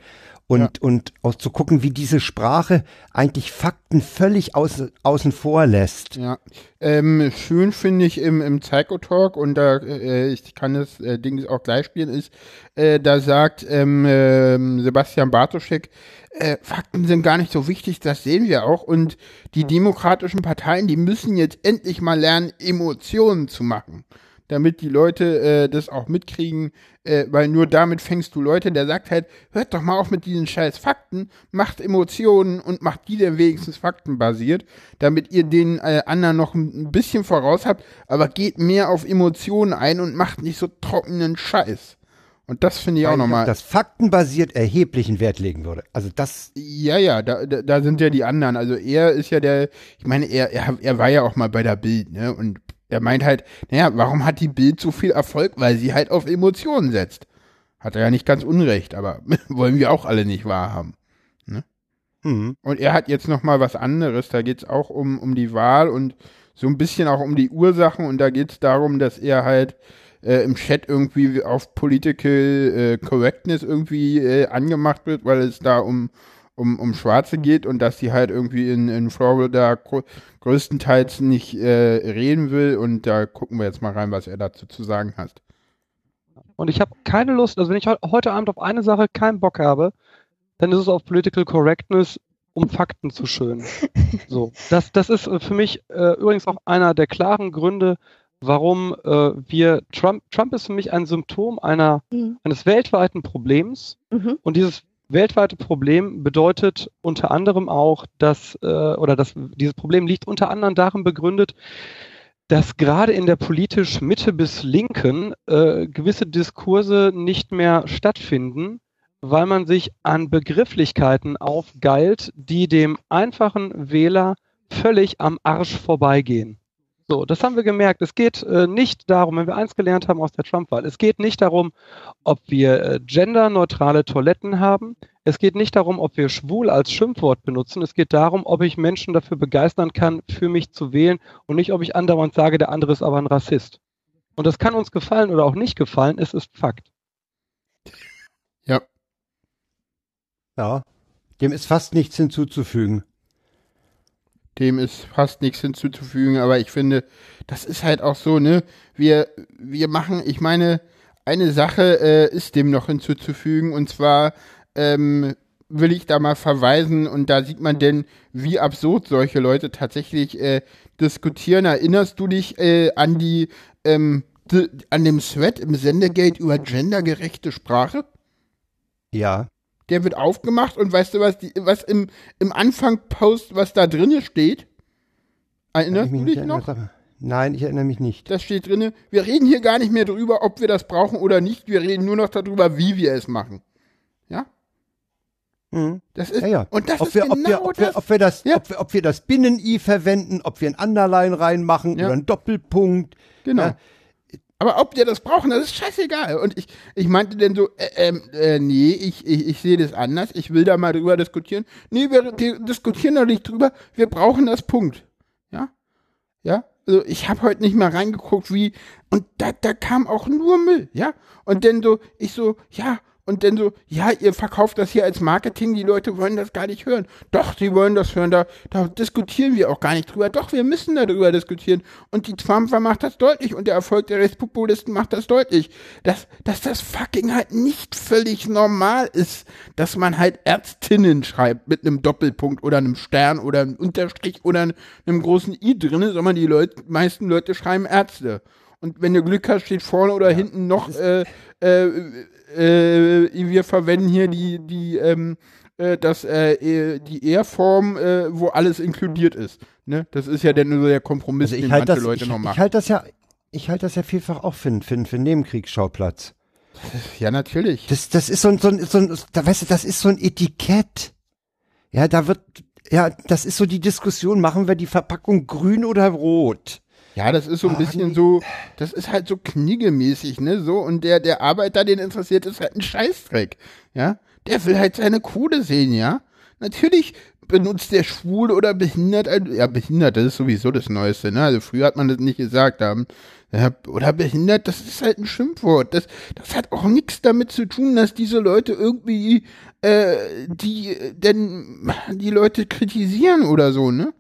Und, Ja. und auch zu gucken, wie diese Sprache eigentlich Fakten völlig aus, außen vor lässt. Ja, ähm, schön finde ich im, im Psychotalk und da äh, ich kann das äh, Ding auch gleich spielen ist, äh, da sagt ähm, ähm, Sebastian Bartoschek, äh, Fakten sind gar nicht so wichtig, das sehen wir auch und die demokratischen Parteien, die müssen jetzt endlich mal lernen, Emotionen zu machen, damit die Leute äh, das auch mitkriegen, äh, weil nur damit fängst du Leute, der sagt halt, hört doch mal auf mit diesen scheiß Fakten, macht Emotionen und macht die dann wenigstens faktenbasiert, damit ihr den äh, anderen noch ein bisschen voraus habt, aber geht mehr auf Emotionen ein und macht nicht so trockenen Scheiß. Und das finde ich auch Weil auf nochmal. das faktenbasiert erheblichen Wert legen würde. Also das, Ja, ja, da, da, da sind ja die anderen. Also er ist ja der, ich meine, er, er, er war ja auch mal bei der Bild, ne? Und er meint halt, naja, warum hat die Bild so viel Erfolg? Weil sie halt auf Emotionen setzt. Hat er ja nicht ganz unrecht, aber [laughs] wollen wir auch alle nicht wahrhaben. hm, Und er hat jetzt noch mal was anderes. Da geht's auch um, um die Wahl und so ein bisschen auch um die Ursachen. Und da geht's darum, dass er halt äh, im Chat irgendwie auf Political äh, Correctness irgendwie äh, angemacht wird, weil es da um, um, um Schwarze geht und dass sie halt irgendwie in, in Florida größtenteils nicht äh, reden will. Und da gucken wir jetzt mal rein, was er dazu zu sagen hat. Und ich habe keine Lust, also wenn ich heu- heute Abend auf eine Sache keinen Bock habe, dann ist es auf Political Correctness, um Fakten zu schönen. [laughs] So, das, das ist äh, für mich äh, übrigens auch einer der klaren Gründe, warum äh, wir Trump, Trump ist für mich ein Symptom einer, Mhm. eines weltweiten Problems. Mhm. Und dieses weltweite Problem bedeutet unter anderem auch, dass, äh, oder das, dieses Problem liegt unter anderem darin begründet, dass gerade in der politisch Mitte bis Linken äh, gewisse Diskurse nicht mehr stattfinden, weil man sich an Begrifflichkeiten aufgeilt, die dem einfachen Wähler völlig am Arsch vorbeigehen. So, das haben wir gemerkt. Es geht äh, nicht darum, wenn wir eins gelernt haben aus der Trump-Wahl, es geht nicht darum, ob wir äh, genderneutrale Toiletten haben. Es geht nicht darum, ob wir schwul als Schimpfwort benutzen. Es geht darum, ob ich Menschen dafür begeistern kann, für mich zu wählen und nicht, ob ich andauernd sage, der andere ist aber ein Rassist. Und das kann uns gefallen oder auch nicht gefallen. Es ist Fakt. Ja. ja, dem ist fast nichts hinzuzufügen. Dem ist fast nichts hinzuzufügen, aber ich finde, das ist halt auch so, ne? Wir, wir machen, ich meine, eine Sache äh, ist dem noch hinzuzufügen und zwar ähm, will ich da mal verweisen und da sieht man denn, wie absurd solche Leute tatsächlich äh, diskutieren. Erinnerst du dich äh, an die, ähm, an dem Thread im Sendegate über gendergerechte Sprache? Ja, Der wird aufgemacht und weißt du, was, die, was im, im Anfang-Post, was da drinne steht? Erinnerst ich mich du dich noch? Nein, ich erinnere mich nicht. Das steht drinne. Wir reden hier gar nicht mehr drüber, ob wir das brauchen oder nicht. Wir reden nur noch darüber, wie wir es machen. Ja? Hm. Das ist, Ja, ja. und das ob ist wir, genau ob wir, ob das. wir, ob wir das, Ja. ob wir, ob wir das Binnen-I verwenden, ob wir ein Underline reinmachen Ja. oder einen Doppelpunkt. genau. Aber ob wir das brauchen, das ist scheißegal. Und ich, ich meinte denn so, äh, äh, nee, ich, ich, ich sehe das anders. Ich will da mal drüber diskutieren. Nee, wir di- diskutieren doch nicht drüber. Wir brauchen das Punkt. Ja? Ja? Also ich habe heute nicht mal reingeguckt, wie. Und da, da kam auch nur Müll, ja? Und dann so, ich so, ja. Und dann so, ja, ihr verkauft das hier als Marketing, die Leute wollen das gar nicht hören. Doch, die wollen das hören, da, da diskutieren wir auch gar nicht drüber. Doch, wir müssen darüber diskutieren. Und die Trump macht das deutlich und der Erfolg der Rechtspopulisten macht das deutlich. Dass, dass das fucking halt nicht völlig normal ist, dass man halt Ärztinnen schreibt mit einem Doppelpunkt oder einem Stern oder einem Unterstrich oder einem großen I drinne, sondern die Leute, meisten Leute schreiben Ärzte. Und wenn du Glück hast, steht vorne oder hinten noch, äh, äh, äh, wir verwenden hier die, die, ähm, äh, das, äh, eh- die Ehrform, äh, wo alles inkludiert ist. Ne? Das ist ja dann nur der Kompromiss, Also ich den halte manche das, Leute ich, noch ich machen. halte das ja, ich halte das ja vielfach auch für, für, für einen Nebenkriegsschauplatz. ja, natürlich. Das, das ist so ein, so ein, so ein, da weißt du, das ist so ein Etikett. Ja, da wird, ja, das ist so die Diskussion, machen wir die Verpackung grün oder rot? Ja, das ist so ein Ah, bisschen so, das ist halt so kniggemäßig, ne, so, und der, der Arbeiter, den interessiert, ist halt ein Scheißdreck, ja. Der will halt seine Kohle sehen, ja. Natürlich benutzt der schwul oder behindert, ja, behindert, das ist sowieso das Neueste, ne? Also früher hat man das nicht gesagt haben. Oder behindert, das ist halt ein Schimpfwort. Das, das hat auch nichts damit zu tun, dass diese Leute irgendwie äh, die denn die Leute kritisieren oder so, ne?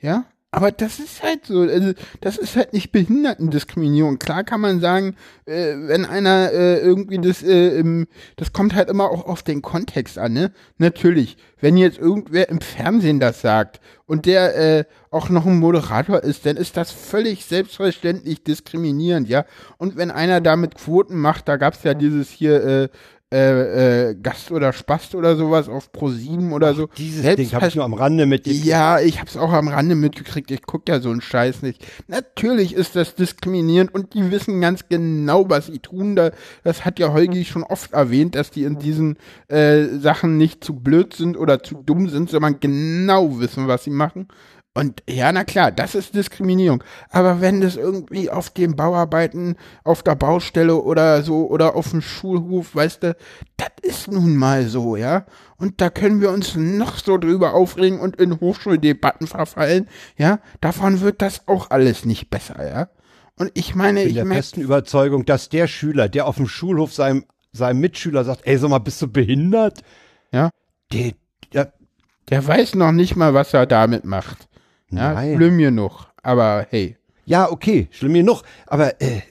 Ja, aber das ist halt so, also das ist halt nicht Behindertendiskriminierung. Klar kann man sagen, äh, wenn einer äh, irgendwie das, äh, im, das kommt halt immer auch auf den Kontext an, ne? Natürlich, wenn jetzt irgendwer im Fernsehen das sagt und der äh, auch noch ein Moderator ist, dann ist das völlig selbstverständlich diskriminierend, ja. Und wenn einer damit Quoten macht, da gab's ja dieses hier äh, äh, äh, Gast oder Spast oder sowas auf Pro7 oder so. Dieses Ding habe ich nur am Rande mitgekriegt. Ja, ich hab's auch am Rande mitgekriegt. Ich guck ja so einen Scheiß nicht. Natürlich ist das diskriminierend und die wissen ganz genau, was sie tun. Da, das hat ja Holgi schon oft erwähnt, dass die in diesen äh, Sachen nicht zu blöd sind oder zu dumm sind, sondern genau wissen, was sie machen. Und ja, na klar, das ist Diskriminierung. Aber wenn das irgendwie auf den Bauarbeiten, auf der Baustelle oder so oder auf dem Schulhof, weißt du, das ist nun mal so, ja. Und da können wir uns noch so drüber aufregen und in Hochschuldebatten verfallen, ja. Davon wird das auch alles nicht besser, ja. Und ich meine, Ich bin ich der festen Überzeugung, dass der Schüler, der auf dem Schulhof seinem, seinem Mitschüler sagt, ey, sag mal, bist du behindert? Ja. Der, der, der weiß noch nicht mal, was er damit macht. Ja, Nein. schlimm genug. Aber hey. ja, okay, schlimm genug. Aber äh,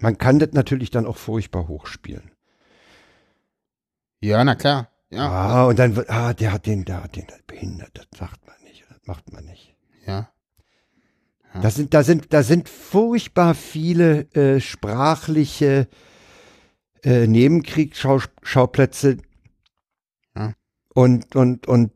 man kann das natürlich dann auch furchtbar hochspielen. Ja, na klar. Ja. Ah, und dann wird, ah, der hat den, der hat den behindert. Das sagt man nicht, das macht man nicht. Ja. Da sind, da sind, da sind furchtbar viele äh, sprachliche äh, Nebenkriegsschauplätze. Ja. Und, und, und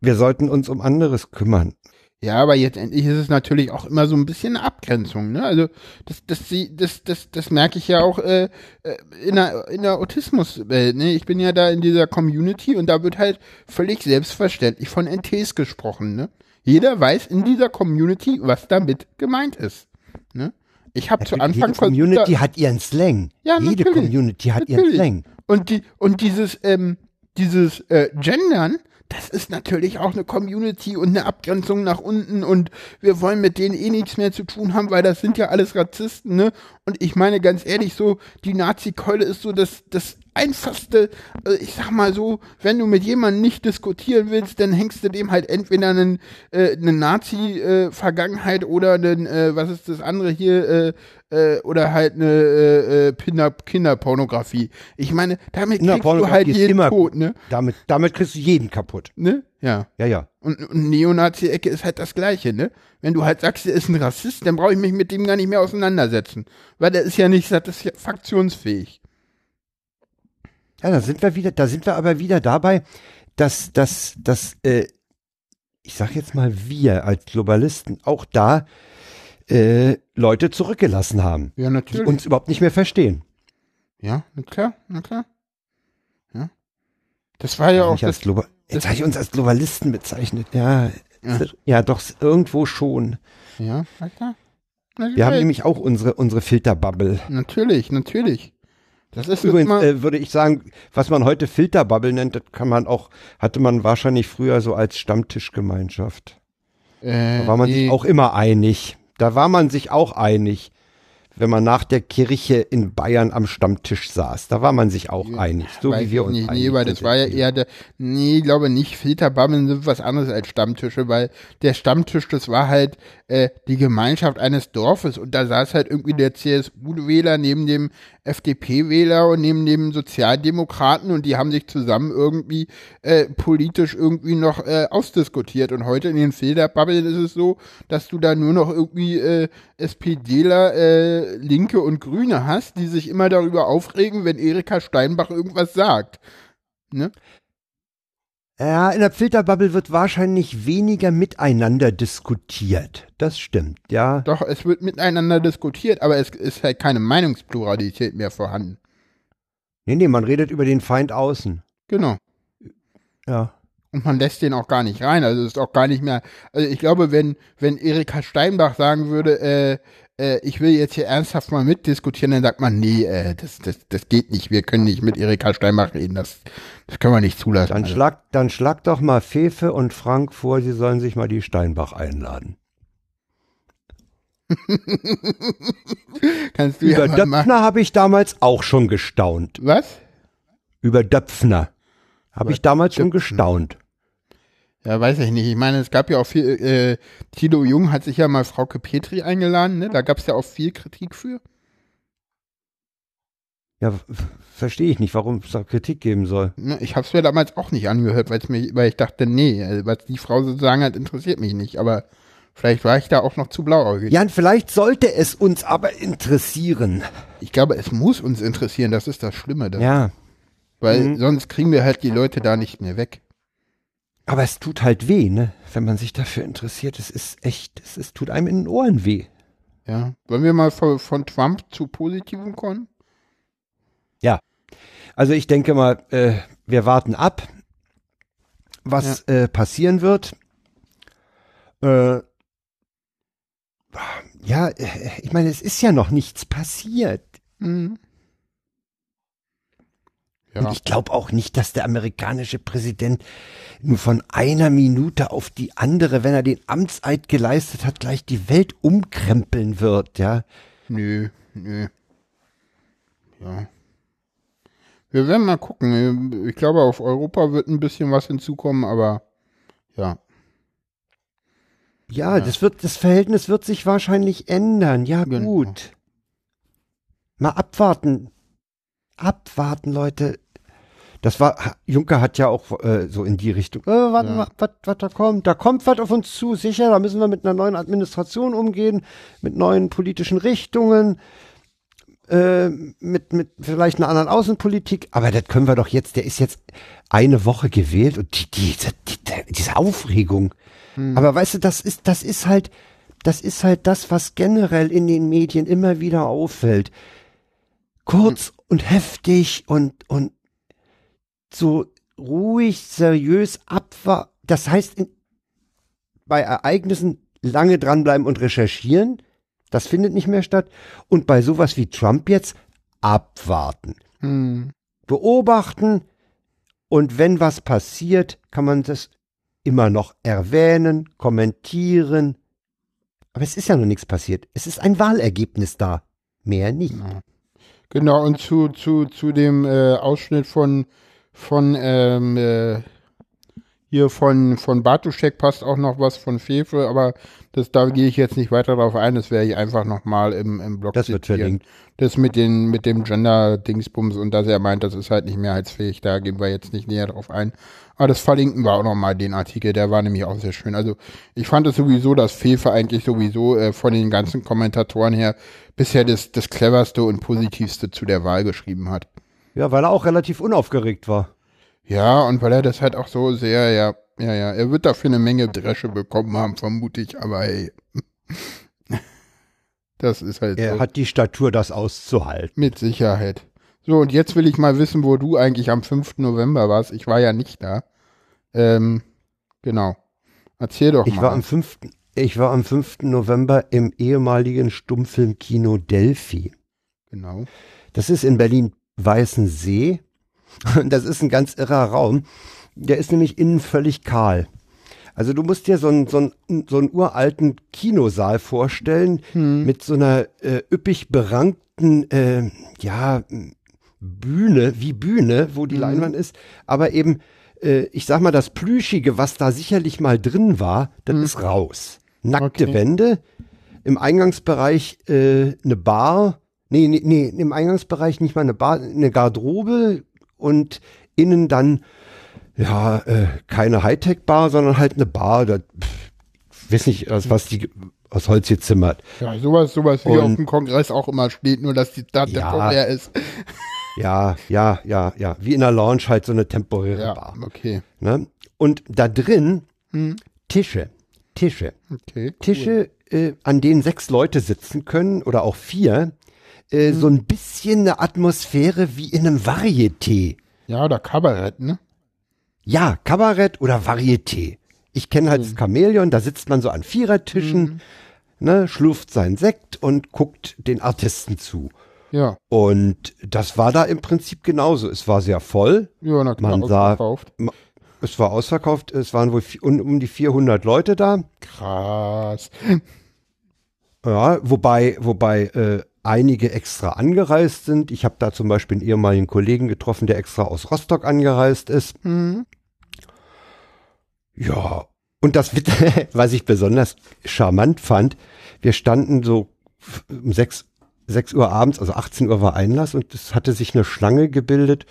wir sollten uns um anderes kümmern. Ja, aber jetzt endlich ist es natürlich auch immer so ein bisschen eine Abgrenzung, ne? Also das, das, sie- das, das, das merke ich ja auch äh, äh, in der, in der Autismuswelt, ne? Ich bin ja da in dieser Community und da wird halt völlig selbstverständlich von NTs gesprochen, ne? Jeder weiß in dieser Community, was damit gemeint ist. Ne? Ich habe zu Anfang jede Community hat ihren Slang. Ja, jede. Community hat Natürlich. ihren Slang. Und die und dieses ähm, dieses äh, Gendern, das ist natürlich auch eine Community und eine Abgrenzung nach unten und wir wollen mit denen eh nichts mehr zu tun haben, weil das sind ja alles Rassisten, ne? Und ich meine ganz ehrlich so, die Nazi-Keule ist so das das einfachste, äh, ich sag mal so, wenn du mit jemandem nicht diskutieren willst, dann hängst du dem halt entweder einen, äh, eine Nazi-Vergangenheit oder einen, äh, was ist das andere hier, äh, äh, oder halt eine äh, äh, Kinder Kinderpornografie. Ich meine, damit kriegst du halt ist jeden immer tot, ne? Damit, damit kriegst du jeden kaputt. Ne? Ja. Ja, ja. Und, und Neonazi-Ecke ist halt das Gleiche, ne? Wenn du halt sagst, er ist ein Rassist, dann brauche ich mich mit dem gar nicht mehr auseinandersetzen. Weil der ist ja nicht satisfaktionsfähig. Ja, da sind wir wieder, da sind wir aber wieder dabei, dass, dass, dass, äh, ich sag jetzt mal wir als Globalisten auch da äh, Leute zurückgelassen haben, Ja, die natürlich. uns überhaupt nicht mehr verstehen. ja, na klar, na klar. Ja. Das war ja auch das, Globa Jetzt habe ich uns als Globalisten bezeichnet. Ja, Ja. ja. doch, irgendwo schon. ja, na klar. Wir haben nämlich auch unsere, unsere Filterbubble. Natürlich, natürlich. Das ist Übrigens äh, würde ich sagen, was man heute Filterbubble nennt, das kann man auch, hatte man wahrscheinlich früher so als Stammtischgemeinschaft. äh, Da war man nee, sich auch immer einig. Da war man sich auch einig, wenn man nach der Kirche in Bayern am Stammtisch saß. Da war man sich auch einig, so wie wir uns nicht, einig Nee, weil das war ja eher der, nee, ich glaube nicht, Filterbubbles sind was anderes als Stammtische, weil der Stammtisch, das war halt äh, die Gemeinschaft eines Dorfes und da saß halt irgendwie der CSU-Wähler neben dem FDP-Wähler und neben dem Sozialdemokraten und die haben sich zusammen irgendwie äh, politisch irgendwie noch äh, ausdiskutiert und heute in den Filterbubbles ist es so, dass du da nur noch irgendwie äh, SPDler, äh, Linke und Grüne hast, die sich immer darüber aufregen, wenn Erika Steinbach irgendwas sagt. Ne? Ja, in der Filterbubble wird wahrscheinlich weniger miteinander diskutiert. Das stimmt, ja. Doch, es wird miteinander diskutiert, aber es ist halt keine Meinungspluralität mehr vorhanden. Nee, nee, man redet über den Feind außen. Genau. Ja. Und man lässt den auch gar nicht rein. Also es ist auch gar nicht mehr. Also ich glaube, wenn, wenn Erika Steinbach sagen würde, äh, äh, ich will jetzt hier ernsthaft mal mitdiskutieren, dann sagt man, nee, äh, das, das, das geht nicht, wir können nicht mit Erika Steinbach reden, das, das können wir nicht zulassen. Dann Also, schlag, dann schlag doch mal Fefe und Frank vor, sie sollen sich mal die Steinbach einladen. [laughs] kannst du Über ja. Döpfner habe ich damals auch schon gestaunt. Was? Über Döpfner habe ich damals schon Döpfner. gestaunt. Ja, weiß ich nicht. Ich meine, es gab ja auch viel, äh, Tilo Jung hat sich ja mal Frauke Petri eingeladen, ne? Da gab es ja auch viel Kritik für. Ja, verstehe ich nicht, warum es da Kritik geben soll. Ne, Ich habe es mir damals auch nicht angehört, weil's mir, weil ich dachte, nee, äh, was die Frau so sagen hat, interessiert mich nicht. Aber vielleicht war ich da auch noch zu blauäugig. Jan, vielleicht sollte es uns aber interessieren. Ich glaube, es muss uns interessieren, das ist das Schlimme. Das, Ja, Weil Mhm. sonst kriegen wir halt die Leute da nicht mehr weg. Aber es tut halt weh, ne? Wenn man sich dafür interessiert. Es ist echt, es ist, tut einem in den Ohren weh. Ja. Wollen wir mal von, von Trump zu Positivem kommen? Also ich denke mal, äh, wir warten ab, was äh, passieren wird. Äh, ja, äh, ich meine, es ist ja noch nichts passiert. Mhm. Ja. Und ich glaube auch nicht, dass der amerikanische Präsident nur von einer Minute auf die andere, wenn er den Amtseid geleistet hat, gleich die Welt umkrempeln wird, ja. Nö, nö. Ja. Wir werden mal gucken. Ich glaube, auf Europa wird ein bisschen was hinzukommen, aber ja. Ja, das wird, das Verhältnis wird sich wahrscheinlich ändern. Ja, Genau. gut. Mal abwarten. Abwarten, Leute. Das war, Juncker hat ja auch äh, so in die Richtung, äh, warte Ja. mal, was, was da kommt. Da kommt was auf uns zu, sicher, da müssen wir mit einer neuen Administration umgehen, mit neuen politischen Richtungen, äh, mit, mit vielleicht einer anderen Außenpolitik. Aber das können wir doch jetzt, der ist jetzt eine Woche gewählt und die, diese, die, diese Aufregung. Aber weißt du, das ist, das ist halt, das ist halt das, was generell in den Medien immer wieder auffällt. Kurz und heftig und, und so ruhig, seriös abwarten. Das heißt, in, bei Ereignissen lange dranbleiben und recherchieren, das findet nicht mehr statt. Und bei sowas wie Trump jetzt abwarten. Hm. Beobachten und wenn was passiert, kann man das immer noch erwähnen, kommentieren. Aber es ist ja noch nichts passiert. Es ist ein Wahlergebnis da. Mehr nicht. Genau, und zu, zu, zu dem äh, Ausschnitt von, von ähm, äh, hier von, von Bartuschek passt auch noch was von Fefe, aber das, da gehe ich jetzt nicht weiter drauf ein, das werde ich einfach nochmal im, im Blog Das wird verlinkt. Das mit, den, mit dem Gender-Dingsbums und dass er meint, das ist halt nicht mehrheitsfähig, da gehen wir jetzt nicht näher drauf ein. Aber das verlinken wir auch nochmal, den Artikel, der war nämlich auch sehr schön. Also ich fand es sowieso, dass Fefe eigentlich sowieso äh, von den ganzen Kommentatoren her bisher das, das cleverste und positivste zu der Wahl geschrieben hat. Ja, weil er auch relativ unaufgeregt war. Ja, und weil er das halt auch so sehr, ja, ja, ja, er wird dafür eine Menge Dresche bekommen haben, vermute ich, aber hey. [laughs] Das ist halt Er so. hat die Statur, das auszuhalten. Mit Sicherheit. So, und jetzt will ich mal wissen, wo du eigentlich am 5. November warst. Ich war ja nicht da. Ähm, genau. Erzähl doch Ich mal. war am 5. Ich war am 5. November im ehemaligen Stummfilmkino Delphi. genau. Das ist in Berlin Weißensee. Und [laughs] das ist ein ganz irrer Raum. Der ist nämlich innen völlig kahl. Also du musst dir so einen, so einen, so einen uralten Kinosaal vorstellen mit so einer äh, üppig berankten, äh, ja, Bühne, wie Bühne, wo die Leinwand ist, aber eben, äh, ich sag mal, das Plüschige, was da sicherlich mal drin war, das ist raus. Nackte Okay. Wände, im Eingangsbereich äh, eine Bar, nee, nee, nee, im Eingangsbereich nicht mal eine Bar, eine Garderobe und innen dann, ja, äh, keine Hightech-Bar, sondern halt eine Bar, da, pff, weiß nicht, aus was die aus Holz gezimmert. Ja, sowas, sowas wie Und- auf dem Kongress auch immer steht, nur dass die der Ja. Leer ist. Ja, ja, ja, ja, wie in der Lounge halt so eine temporäre Ja, Bar. okay. Ne? Und da drin Hm. Tische, Tische, Okay. Tische, äh, an denen sechs Leute sitzen können oder auch vier. Äh, Hm. So ein bisschen eine Atmosphäre wie in einem Varieté. Ja, oder Kabarett, ne? Ja, Kabarett oder Varieté. Ich kenne halt das Chamäleon, da sitzt man so an Vierertischen. ne, schlürft sein Sekt und guckt den Artisten zu. Ja, Und das war da im Prinzip genauso. Es war sehr voll. ja, na klar, Man sah- ausverkauft. Es war ausverkauft. Es waren wohl um, um die 400 Leute da. Krass. Ja, wobei, wobei äh, einige extra angereist sind. Ich habe da zum Beispiel einen ehemaligen Kollegen getroffen, der extra aus Rostock angereist ist. Mhm. Ja, und das, [laughs] was ich besonders charmant fand, wir standen so um 6, 6 Uhr abends, also 18 Uhr war Einlass und es hatte sich eine Schlange gebildet.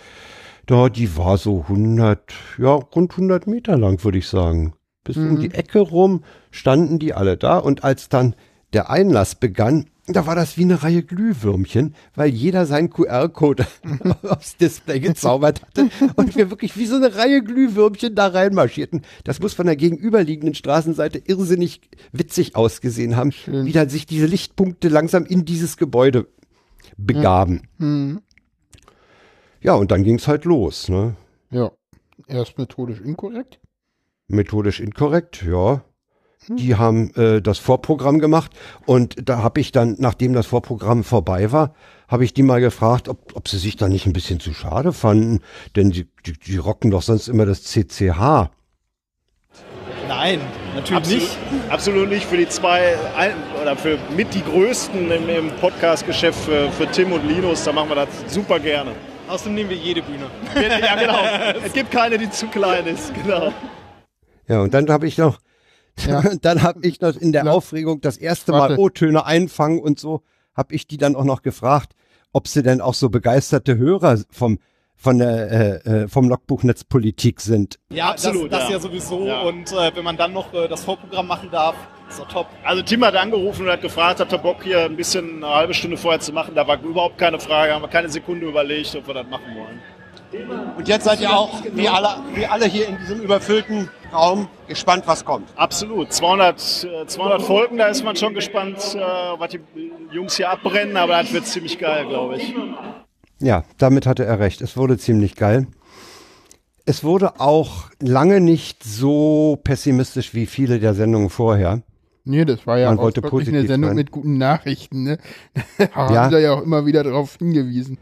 Da, die war so 100, ja, rund 100 Meter lang, würde ich sagen. Bis um die Ecke rum standen die alle da und als dann der Einlass begann, da war das wie eine Reihe Glühwürmchen, weil jeder seinen QR-Code [laughs] aufs Display gezaubert hatte und wir wirklich wie so eine Reihe Glühwürmchen da reinmarschierten. Das muss von der gegenüberliegenden Straßenseite irrsinnig witzig ausgesehen haben, wie dann sich diese Lichtpunkte langsam in dieses Gebäude begaben. Mhm. Ja, und dann ging's halt los, ne? Ja. Erst methodisch inkorrekt. Methodisch inkorrekt, ja. Die haben äh, das Vorprogramm gemacht und da habe ich dann, nachdem das Vorprogramm vorbei war, habe ich die mal gefragt, ob, ob sie sich da nicht ein bisschen zu schade fanden, denn die, die, die rocken doch sonst immer das CCH. Nein, natürlich Absolut, nicht. absolut nicht für die zwei oder für mit die größten im, im Podcast-Geschäft für, für Tim und Linus. Da machen wir das super gerne. Außerdem nehmen wir jede Bühne. Ja, genau. [laughs] es gibt keine, die zu klein ist. Genau. Ja, und dann habe ich noch, [laughs] dann habe ich noch in der Ja. Aufregung das erste Mal Warte. O-Töne einfangen und so, habe ich die dann auch noch gefragt, ob sie denn auch so begeisterte Hörer vom von der äh, äh, vom Logbuch Netzpolitik sind. Ja, Absolut, Das, das ja. ja sowieso. Ja. Und äh, wenn man dann noch äh, das Vorprogramm machen darf, ist doch top. Also Tim hat angerufen und hat gefragt, hat er Bock hier ein bisschen eine halbe Stunde vorher zu machen. Da war überhaupt keine Frage, haben wir keine Sekunde überlegt, ob wir das machen wollen. Und jetzt seid ihr auch, wie alle, wie alle hier in diesem überfüllten Raum, gespannt, was kommt. Absolut. 200, äh, 200 Folgen, da ist man schon gespannt, äh, was die Jungs hier abbrennen, aber das wird ziemlich geil, glaube ich. Ja, damit hatte er recht. Es wurde ziemlich geil. Es wurde auch lange nicht so pessimistisch wie viele der Sendungen vorher. Nee, das war ja Man auch wollte wirklich eine Sendung sein. mit guten Nachrichten, ne? [laughs] haben Ja. sie ja auch immer wieder darauf hingewiesen.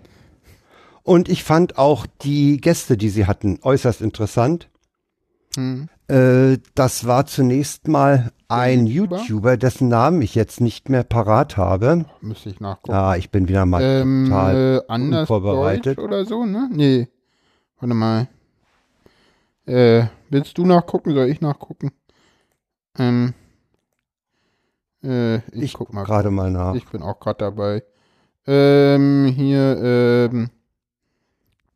Und ich fand auch die Gäste, die sie hatten, äußerst interessant. Hm. Äh, das war zunächst mal ein YouTuber? YouTuber, dessen Namen ich jetzt nicht mehr parat habe. Müsste ich nachgucken. Ah, ich bin wieder mal ähm, total äh, anders unvorbereitet. Deutsch oder so, ne? Nee. Warte mal. Äh, willst du nachgucken? Soll ich nachgucken? Ähm, äh, ich, Ich guck mal. gerade mal nach. Ich bin auch gerade dabei. Ähm, hier, ähm,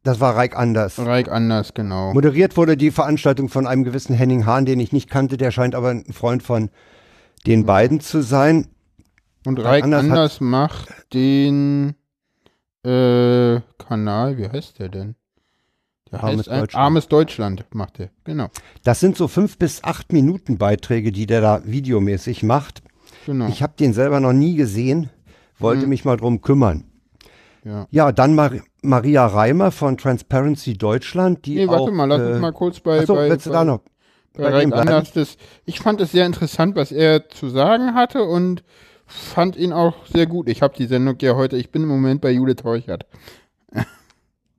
Das war Reik Anders. Reik Anders, genau. Moderiert wurde die Veranstaltung von einem gewissen Henning Hahn, den ich nicht kannte. Der scheint aber ein Freund von den beiden zu sein. Und Reik Anders Anders macht den äh, Kanal, wie heißt der denn? Der Armes heißt ein- Deutschland. Armes Deutschland macht der, genau. Das sind so fünf bis acht Minuten Beiträge, die der da videomäßig macht. genau. Ich habe den selber noch nie gesehen, wollte Hm. mich mal drum kümmern. Ja. Ja, dann Mar Maria Reimer von Transparency Deutschland, die Nee, auch, warte mal, lass äh, uns mal kurz bei, Achso, bei, willst du bei, da noch? bei bei das, ich fand es sehr interessant, was er zu sagen hatte und fand ihn auch sehr gut. Ich habe die Sendung ja heute, ich bin im Moment bei Judith Teuchert. [laughs]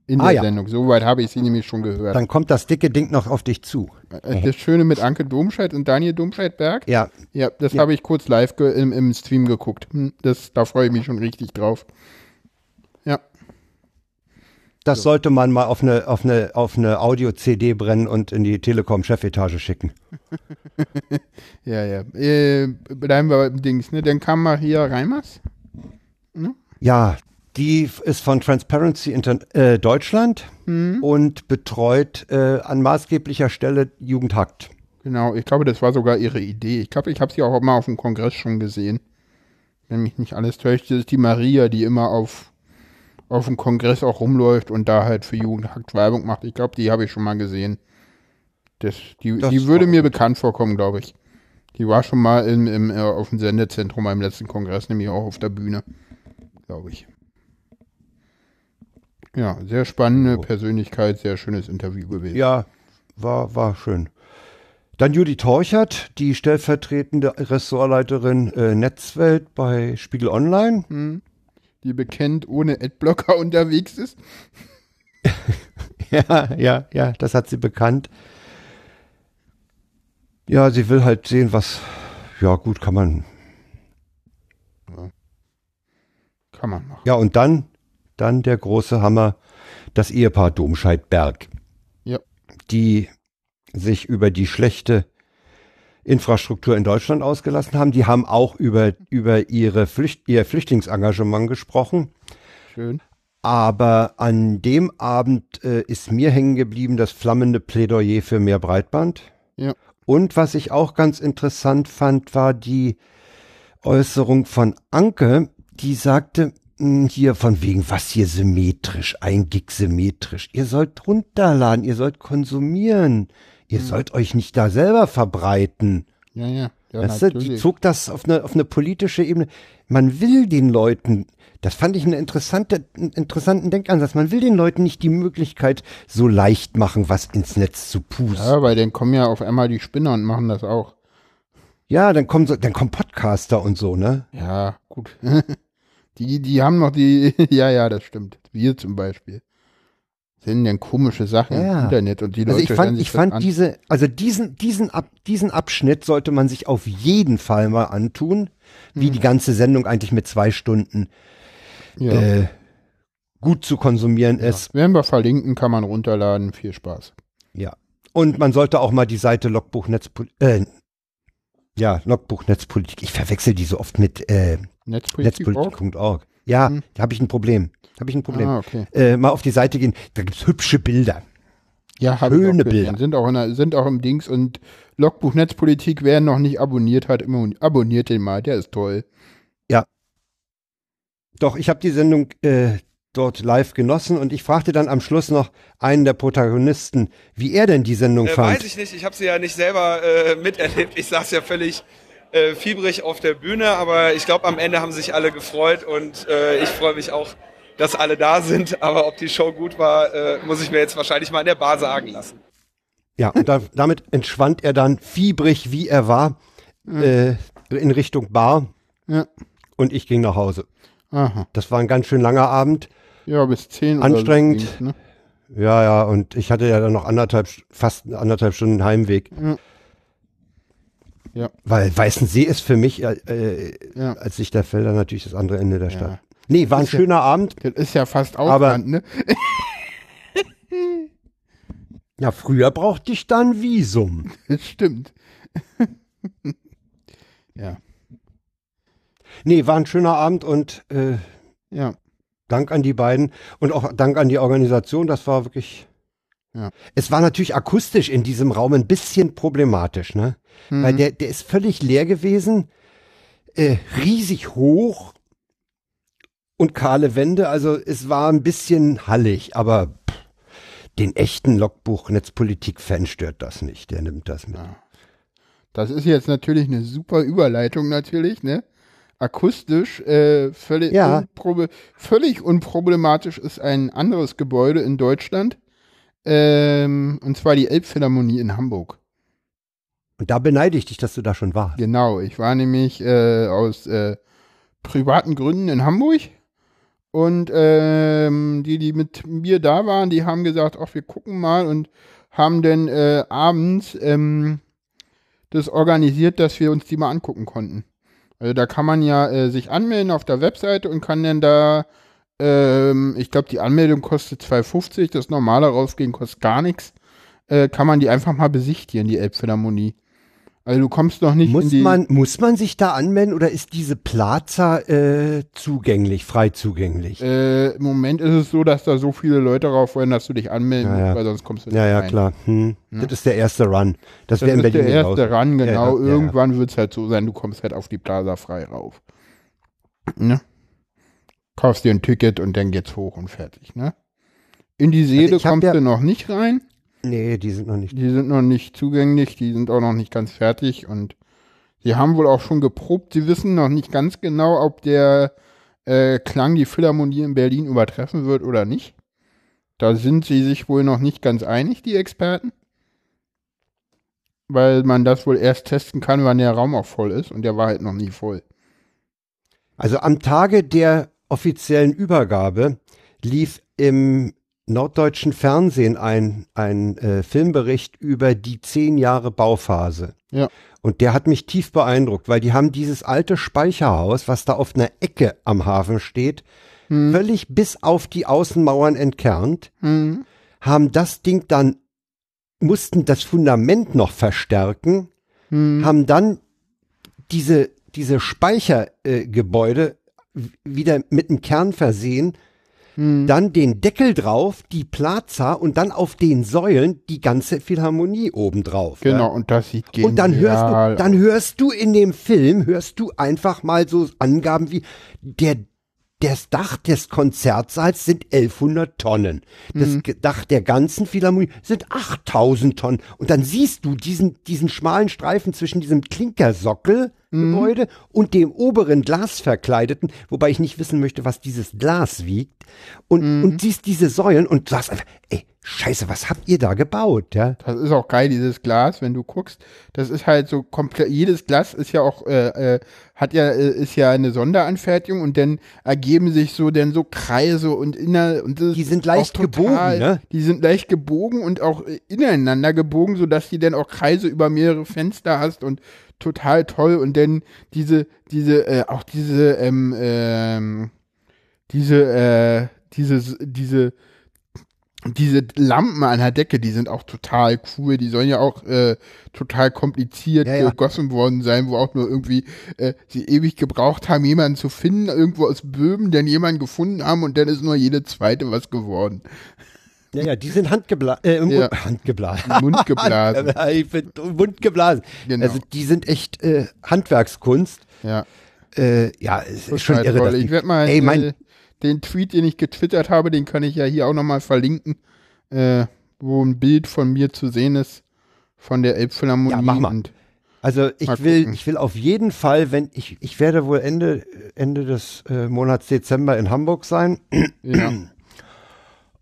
In Ah, der ja. Sendung, soweit habe ich sie nämlich schon gehört. Dann kommt das dicke Ding noch auf dich zu. Äh, Das Schöne mit Anke Domscheit und Daniel Domscheit-Berg. Ja, Ja, das Ja. habe ich kurz live im, im Stream geguckt. Hm, Das, da freue ich mich schon richtig drauf. Das sollte man mal auf eine, auf eine, auf eine Audio-CD brennen und in die Telekom-Chefetage schicken. [laughs] ja, ja. Äh, bleiben wir beim Dings, ne? Dann kam Maria Reimers. Ja, die ist von Transparency Inter äh, Deutschland Hm. und betreut äh, an maßgeblicher Stelle Jugendhakt. Genau, ich glaube, das war sogar ihre Idee. Ich glaube, ich habe sie auch mal auf dem Kongress schon gesehen. Wenn mich nicht alles täuscht, das ist die Maria, die immer auf, auf dem Kongress auch rumläuft und da halt für Jugendhakt Werbung macht. Ich glaube, die habe ich schon mal gesehen. Das, die, Das die würde mir bekannt vorkommen, glaube ich. Die war schon mal im, im, äh, auf dem Sendezentrum beim letzten Kongress, nämlich auch auf der Bühne, glaube ich. Ja, sehr spannende Persönlichkeit, sehr schönes Interview gewesen. Ja, war, war schön. Dann Judy Torchert, die stellvertretende Ressortleiterin äh, Netzwelt bei Spiegel Online. Hm. Die bekennt ohne Adblocker [laughs] unterwegs ist. [laughs] ja, ja, ja, das hat sie bekannt. Ja, sie will halt sehen, was, ja gut, kann man. Kann man machen. Ja, und dann, dann der große Hammer, das Ehepaar Domscheit-Berg. Ja. Die sich über die schlechte Infrastruktur in Deutschland ausgelassen haben. Die haben auch über, über ihre Flücht, ihr Flüchtlingsengagement gesprochen. Schön. Aber an dem Abend äh, ist mir hängen geblieben das flammende Plädoyer für mehr Breitband. Ja. Und was ich auch ganz interessant fand, war die Äußerung von Anke, die sagte, mh, hier von wegen, was hier symmetrisch, ein Gig symmetrisch. Ihr sollt runterladen, ihr sollt konsumieren. Ihr Mhm. sollt euch nicht da selber verbreiten. Ja, ja. ja weißt du, die zog das auf eine, auf eine politische Ebene. Man will den Leuten, das fand ich eine interessante, einen interessanten Denkansatz, man will den Leuten nicht die Möglichkeit so leicht machen, was ins Netz zu pusten. Ja, weil dann kommen ja auf einmal die Spinner und machen das auch. Ja, dann kommen so, dann kommen Podcaster und so, ne? Ja, gut. [laughs] die, die haben noch die, [laughs] ja, ja, das stimmt. Wir zum Beispiel. Sind denn komische Sachen Ja. im Internet und die Also Leute ich hören fand, ich fand an. diese, also diesen, diesen, Ab, diesen Abschnitt sollte man sich auf jeden Fall mal antun, wie Hm. die ganze Sendung eigentlich mit zwei Stunden Ja. äh, gut zu konsumieren ist. Werden wir verlinken, kann man runterladen. Viel Spaß. Ja. Und man sollte auch mal die Seite Logbuch Netzpolitik, äh, ja, Logbuch Netzpolitik. Ich verwechsel die so oft mit äh, Netzpolitik. Ja, Hm. da habe ich ein Problem. Habe ich ein Problem. Ah, okay. äh, mal auf die Seite gehen, da gibt's hübsche Bilder. Ja, hab ich auch Schöne. Bilder. Sind auch, in der, sind auch im Dings und Logbuch Netzpolitik, wer noch nicht abonniert hat, immer abonniert den mal, der ist toll. Doch, ich habe die Sendung äh, dort live genossen und ich fragte dann am Schluss noch einen der Protagonisten, wie er denn die Sendung Äh, fand. weiß ich nicht, ich habe sie ja nicht selber äh, miterlebt. Ich saß ja völlig äh, fiebrig auf der Bühne, aber ich glaube, am Ende haben sich alle gefreut und äh, ich freue mich auch, dass alle da sind. Aber ob die Show gut war, äh, muss ich mir jetzt wahrscheinlich mal in der Bar sagen lassen. Ja, und da, damit entschwand er dann fiebrig, wie er war, äh, in Richtung Bar Ja. und ich ging nach Hause. Aha. Das war ein ganz schön langer Abend. Ja, bis 10 oder Anstrengend. so Dings, ne? Ja, ja, und ich hatte ja dann noch anderthalb, fast anderthalb Stunden Heimweg. Ja. Ja. Weil Weißensee ist für mich äh, äh, Ja. als Lichterfelder natürlich das andere Ende der Ja. Stadt. Nee, war ein Ist ja- schöner Abend. Das ist ja fast Aber- Aufwand, ne? [laughs] Ja, früher brauchte ich dann Visum. Das [laughs] stimmt. [laughs] ja. Nee, war ein schöner Abend und äh, Ja. Dank an die beiden und auch Dank an die Organisation. Das war wirklich. Ja. Es war natürlich akustisch in diesem Raum ein bisschen problematisch, ne? Mhm. Weil der, der ist völlig leer gewesen, äh, riesig hoch und kahle Wände. Also es war ein bisschen hallig, aber pff, den echten Logbuch Netzpolitik-Fan stört das nicht. Der nimmt das mit. Ja. Das ist jetzt natürlich eine super Überleitung natürlich, ne? Akustisch äh, völlig, Ja. unprobe völlig unproblematisch ist ein anderes Gebäude in Deutschland. Ähm, und zwar die Elbphilharmonie in Hamburg. Und da beneide ich dich, dass du da schon warst. Genau, ich war nämlich äh, aus äh, privaten Gründen in Hamburg und ähm, die, die mit mir da waren, die haben gesagt, ach, wir gucken mal und haben dann äh, abends ähm, das organisiert, dass wir uns die mal angucken konnten. Also da kann man ja äh, sich anmelden auf der Webseite und kann dann da, ähm, ich glaube, die Anmeldung kostet 2,50, das normale rausgehen kostet gar nichts. Äh, kann man die einfach mal besichtigen, die Elbphilharmonie. Also du kommst noch nicht in Muss die. man, muss man sich da anmelden oder ist diese Plaza äh, zugänglich, frei zugänglich? Äh, Im Moment ist es so, dass da so viele Leute drauf wollen, dass du dich anmelden Ja, musst, weil sonst kommst du nicht Ja, ja, rein. klar. Hm. Ja. Das ist der erste Run. Das, Das wäre in Berlin der erste genauso. Run, genau. ja, ja. Irgendwann wird es halt so sein, du kommst halt auf die Plaza frei rauf. Ne? Kaufst dir ein Ticket und dann geht's hoch und fertig, ne? In die Seele Also ich hab kommst ja- du noch nicht rein. Nee, die sind noch nicht. Die sind noch nicht zugänglich, die sind auch noch nicht ganz fertig und sie haben wohl auch schon geprobt. Sie wissen noch nicht ganz genau, ob der äh, Klang die Philharmonie in Berlin übertreffen wird oder nicht. Da sind sie sich wohl noch nicht ganz einig, die Experten. weil man das wohl erst testen kann, wann der Raum auch voll ist und der war halt noch nie voll. Also am Tage der offiziellen Übergabe lief im norddeutschen Fernsehen ein, ein äh, Filmbericht über die zehn Jahre Bauphase. Ja. Und der hat mich tief beeindruckt, weil die haben dieses alte Speicherhaus, was da auf einer Ecke am Hafen steht, Hm. völlig bis auf die Außenmauern entkernt, Hm. haben das Ding dann, mussten das Fundament noch verstärken, Hm. haben dann diese, diese Speichergebäude äh, wieder mit einem Kern versehen, Hm. dann den Deckel drauf, die Plaza und dann auf den Säulen die ganze Philharmonie obendrauf. Genau, Ja. und das sieht genial Und dann hörst aus. du, dann hörst du in dem Film, hörst du einfach mal so Angaben wie der das Dach des Konzertsaals sind 1100 Tonnen. Das Mhm. Dach der ganzen Philharmonie sind 8000 Tonnen. Und dann siehst du diesen, diesen schmalen Streifen zwischen diesem Klinkersockelgebäude und dem oberen glasverkleideten, wobei ich nicht wissen möchte, was dieses Glas wiegt. Und, und siehst diese Säulen und sagst einfach, ey, scheiße, was habt ihr da gebaut? Ja? Das ist auch geil, dieses Glas, wenn du guckst. Das ist halt so komplett, jedes Glas ist ja auch, äh, äh, hat ja, äh, ist ja eine Sonderanfertigung und dann ergeben sich so dann so Kreise und inner, und das Die sind leicht gebogen, ne? Die sind leicht gebogen und auch äh, ineinander gebogen, sodass du dann auch Kreise über mehrere Fenster hast und total toll und dann diese, diese, äh, auch diese, ähm, ähm, diese, äh, diese, diese, diese Lampen an der Decke, die sind auch total cool. Die sollen ja auch äh, total kompliziert Ja, ja. gegossen worden sein, wo auch nur irgendwie äh, sie ewig gebraucht haben, jemanden zu finden, irgendwo aus Böhmen, dann jemanden gefunden haben und dann ist nur jede zweite was geworden. Ja, ja, die sind handgeblasen. Äh, Ja. Handgeblasen. Mund geblasen. [laughs] ich bin Mund geblasen. Genau. Also die sind echt äh, Handwerkskunst. Ja. Äh, ja, es ist schon irre. toll. Ich werde mal Ey, mein, äh, den Tweet, den ich getwittert habe, den kann ich ja hier auch nochmal verlinken, äh, wo ein Bild von mir zu sehen ist von der Elbphilharmonie. Ja, mach mal. Also ich will, ich will auf jeden Fall, wenn ich, ich werde wohl Ende, Ende des äh, Monats Dezember in Hamburg sein. ja. [clears throat]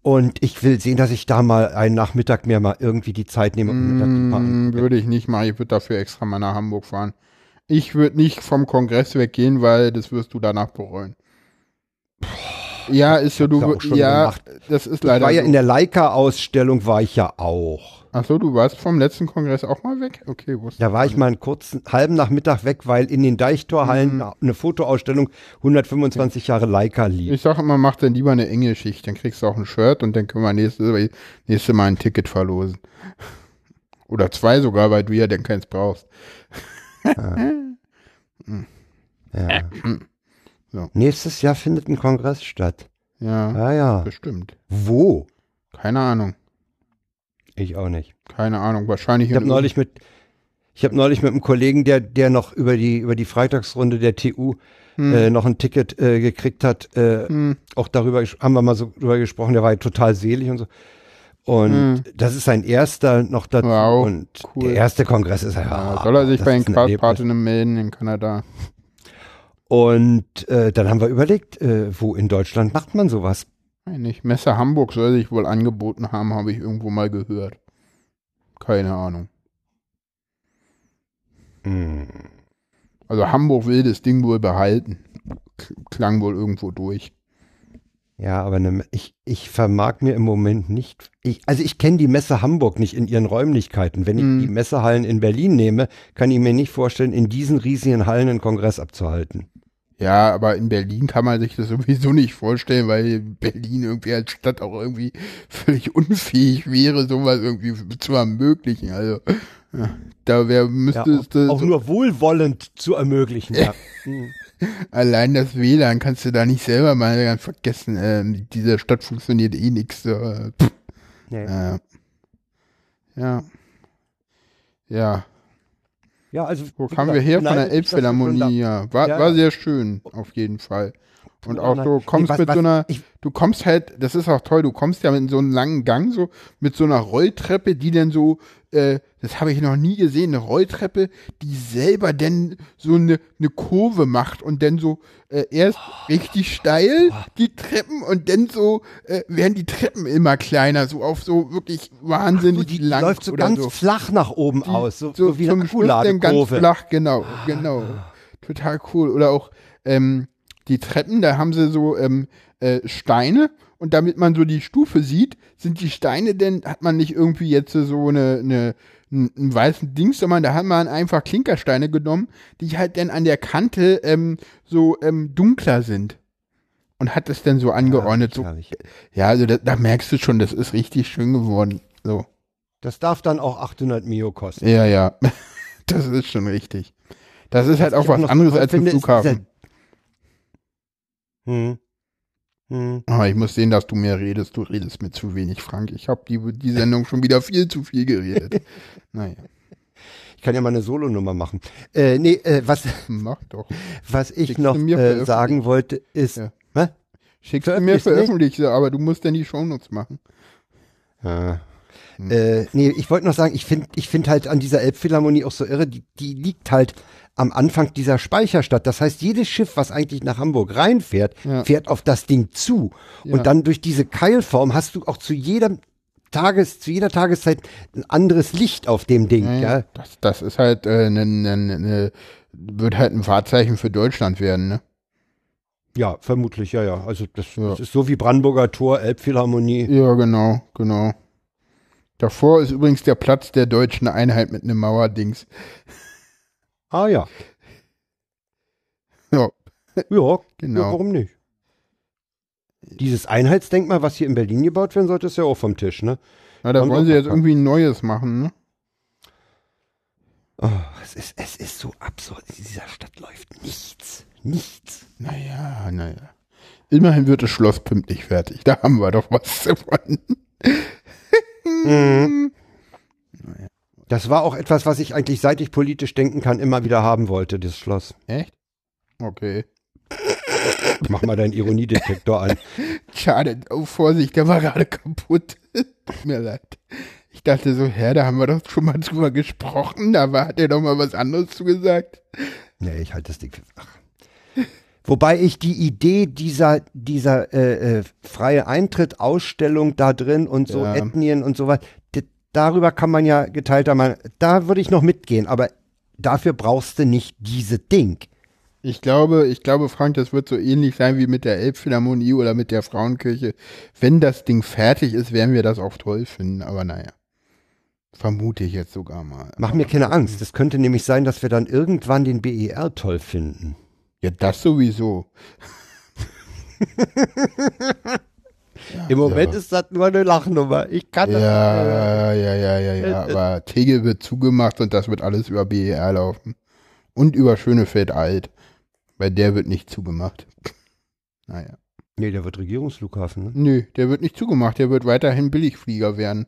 Und ich will sehen, dass ich da mal einen Nachmittag mir mal irgendwie die Zeit nehme mal Mm, würde ich nicht machen. Ich würde dafür extra mal nach Hamburg fahren. Ich würde nicht vom Kongress weggehen, weil das wirst du danach bereuen. Ja, ist so, hab's du, ja auch schon ja, gemacht. das ist Ich leider. war ja so. in der Leica-Ausstellung, war ich ja auch. Ach so, du warst vom letzten Kongress auch mal weg? Okay, wusste Da war ich mal einen kurzen, halben Nachmittag weg, weil in den Deichtorhallen Mhm. eine Fotoausstellung 125 Jahre Leica lief. Ich sag immer, mach dann lieber eine enge Schicht, dann kriegst du auch ein Shirt und dann können wir nächstes, nächstes Mal ein Ticket verlosen. [laughs] Oder zwei sogar, weil du ja dann keins brauchst. Ja. [laughs] So. Nächstes Jahr findet ein Kongress statt. Ja, Ja, ja. bestimmt. Wo? Keine Ahnung. Ich auch nicht. Keine Ahnung. Wahrscheinlich Ich habe neulich mit, ich habe neulich mit einem Kollegen, der, der noch über die, über die Freitagsrunde der TU Hm. äh, noch ein Ticket äh, gekriegt hat, äh, Hm. auch darüber haben wir mal so drüber gesprochen, der war ja total selig und so. Und Hm. das ist sein erster noch dazu. Wow, und cool. der erste Kongress ist ja. Ja, soll er sich das bei den ist ein Erlebnis. Partnern melden in Kanada? Und äh, dann haben wir überlegt, äh, wo in Deutschland macht man sowas? Nicht. Messe Hamburg soll sich wohl angeboten haben, habe ich irgendwo mal gehört. Keine Ahnung. Hm. Also Hamburg will das Ding wohl behalten. Klang wohl irgendwo durch. Ja, aber ne, ich, ich vermag mir im Moment nicht. Ich, also ich kenne die Messe Hamburg nicht in ihren Räumlichkeiten. Wenn ich Hm. die Messehallen in Berlin nehme, kann ich mir nicht vorstellen, in diesen riesigen Hallen einen Kongress abzuhalten. Ja, aber in Berlin kann man sich das sowieso nicht vorstellen, weil Berlin irgendwie als Stadt auch irgendwie völlig unfähig wäre, sowas irgendwie zu ermöglichen. Also ja, da wär, müsste es das, auch nur wohlwollend zu ermöglichen. Ja. [laughs] Allein das WLAN kannst du da nicht selber mal ganz vergessen. Ähm, diese Stadt funktioniert eh nichts. So, äh, Nee. äh, ja. Ja. Ja, also Wo kamen wir her? Von der du Elbphilharmonie, ja. War, Ja, war sehr schön, auf jeden Fall. Und auch nein. so, Nee, kommst was- mit was- so einer, du kommst halt, das ist auch toll, du kommst ja mit so einem langen Gang, so, mit so einer Rolltreppe, die dann so äh, das habe ich noch nie gesehen, eine Rolltreppe, die selber denn so eine, eine Kurve macht und dann so äh, erst richtig steil die Treppen und dann so äh, werden die Treppen immer kleiner, so auf so wirklich wahnsinnig die lang läuft so ganz so. flach nach oben aus, so, so, wie zum Schluss dann ganz flach, genau, genau. Total cool. Oder auch ähm, die Treppen, da haben sie so ähm, äh, Steine und damit man so die Stufe sieht, sind die Steine denn, hat man nicht irgendwie jetzt so eine, eine einen, weißen Dings, sondern da hat man einfach Klinkersteine genommen, die halt dann an der Kante ähm, so ähm, dunkler sind. Und hat das dann so angeordnet. so, ja, also da, da merkst du schon, das ist richtig schön geworden. So. Das darf dann auch 800 Mio kosten. Ja, ja. [laughs] Das ist schon richtig. Das ist halt Was auch was anderes als ist Flughafen. Hm. Hm. Aber ich muss sehen, dass du mehr redest. Du redest mit zu wenig, Frank. Ich habe die, die Sendung schon wieder viel zu viel geredet. [laughs] naja. Ich kann ja mal eine Solonummer machen. Äh, nee, äh, was, [laughs] Mach doch. was ich Schickst noch mir äh, sagen wollte, ist. Ja. Hä? Schickst du mir nicht? veröffentliche, aber du musst dann die Shownotes machen. Ja. Äh, nee, ich wollte noch sagen, ich finde ich find halt an dieser Elbphilharmonie auch so irre, die, die liegt halt am Anfang dieser Speicherstadt. Das heißt, jedes Schiff, was eigentlich nach Hamburg reinfährt, Ja. fährt auf das Ding zu. Ja. Und dann durch diese Keilform hast du auch zu jedem Tages, zu jeder Tageszeit ein anderes Licht auf dem Ding. Ja, Ja, ja. Das, das ist halt äh, ne, ne, ne, wird halt ein Wahrzeichen für Deutschland werden, ne? Ja, vermutlich, ja, ja. Also das, das ist so wie Brandenburger Tor, Elbphilharmonie. Ja, genau, genau. Davor ist übrigens der Platz der deutschen Einheit mit einem Mauerdings. Ah ja. Ja. Ja, Genau. ja, warum nicht? Dieses Einheitsdenkmal, was hier in Berlin gebaut werden sollte, ist ja auch vom Tisch, ne? Na, da Kommt wollen sie jetzt irgendwie ein neues machen, ne? Oh, es, ist, es ist so absurd. In dieser Stadt läuft nichts. Nichts. Naja, naja. Immerhin wird das Schloss pünktlich fertig. Da haben wir doch was davon. [laughs] Mhm. Das war auch etwas, was ich eigentlich, seit ich politisch denken kann, immer wieder haben wollte, das Schloss. Echt? Okay. Mach mal deinen Ironiedetektor an. [laughs] Schade. Oh, Vorsicht, der war gerade kaputt. Tut mir leid. Ich dachte so, Herr, da haben wir doch schon mal drüber gesprochen. Da war, hat er doch mal was anderes zu gesagt. Nee, ich halte das Ding für. Ach. Wobei ich die Idee dieser, dieser äh, äh, freie Eintritt-Ausstellung da drin und so Ja. Ethnien und sowas, darüber kann man ja geteilter Meinung, da würde ich noch mitgehen, aber dafür brauchst du nicht diese Ding. Ich glaube, ich glaube, Frank, das wird so ähnlich sein wie mit der Elbphilharmonie oder mit der Frauenkirche. Wenn das Ding fertig ist, werden wir das auch toll finden. Aber naja. Vermute ich jetzt sogar mal. Mach mir keine Angst. Es könnte nämlich sein, dass wir dann irgendwann den BER toll finden. Ja, das sowieso. [laughs] Im Moment ist das nur eine Lachnummer. Ich kann das. Ja, ja, ja, ja, ja. Äh, äh. Aber Tegel wird zugemacht und das wird alles über BER laufen. Und über Schönefeld alt. Weil der wird nicht zugemacht. Naja. Nee, der wird Regierungsflughafen, ne? Nö, der wird nicht zugemacht. Der wird weiterhin Billigflieger werden.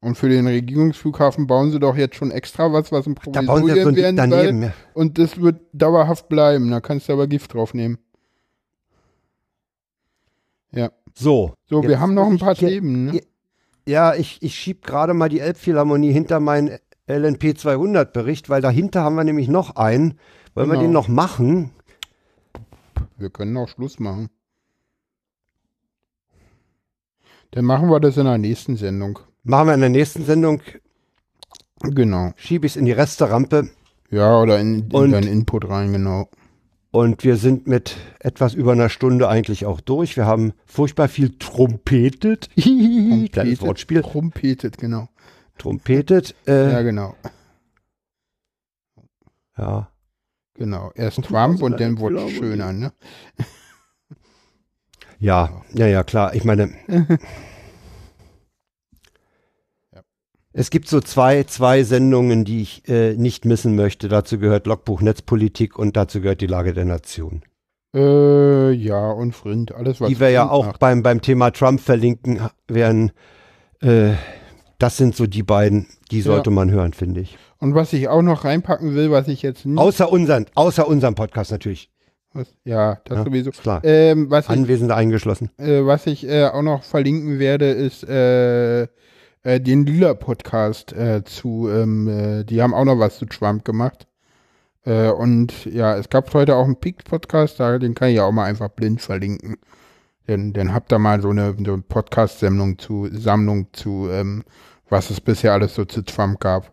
Und für den Regierungsflughafen bauen sie doch jetzt schon extra was, was ein Da bauen sie Provisorium werden soll. ja. Und das wird dauerhaft bleiben. Da kannst du aber Gift drauf nehmen. Ja. So. So, wir haben noch ein ich paar hier- Themen, ne? Ja, ich, ich schieb gerade mal die Elbphilharmonie hinter meinen LNP 200 Bericht, weil dahinter haben wir nämlich noch einen. Wollen wir Genau. den noch machen? Wir können auch Schluss machen. Dann machen wir das in der nächsten Sendung. Machen wir in der nächsten Sendung, Genau. schiebe ich es in die Resterampe Ja, oder in, in Und- deinen Input rein, genau. Und wir sind mit etwas über einer Stunde eigentlich auch durch. Wir haben furchtbar viel trompetet. [laughs] Kleines Wortspiel. Trompetet, genau. Trompetet. [laughs] Äh, Ja, genau. ja. Genau. Erst Trump und dann [laughs] wurde es schöner, ne? Ja, ja, ja, klar. Ich meine, es gibt so zwei, zwei Sendungen, die ich äh, nicht missen möchte. Dazu gehört Logbuch Netzpolitik und dazu gehört die Lage der Nation. Äh, ja, und Frind, alles was die wir ja auch macht. beim, beim Thema Trump verlinken werden. Äh, das sind so die beiden, die sollte man hören, finde ich. Und was ich auch noch reinpacken will, was ich jetzt nicht. Außer unseren, außer unserem Podcast natürlich. Was, ja, das Ja, sowieso. klar. Ähm, was ich, Anwesende eingeschlossen. äh, was ich äh, auch noch verlinken werde, ist äh, den Lila-Podcast äh, zu, ähm, äh, die haben auch noch was zu Trump gemacht. Äh, und ja, es gab heute auch einen Peak-Podcast, den kann ich ja auch mal einfach blind verlinken. Denn, dann habt ihr mal so eine, so eine Podcast-Sammlung zu, Sammlung zu, ähm, was es bisher alles so zu Trump gab.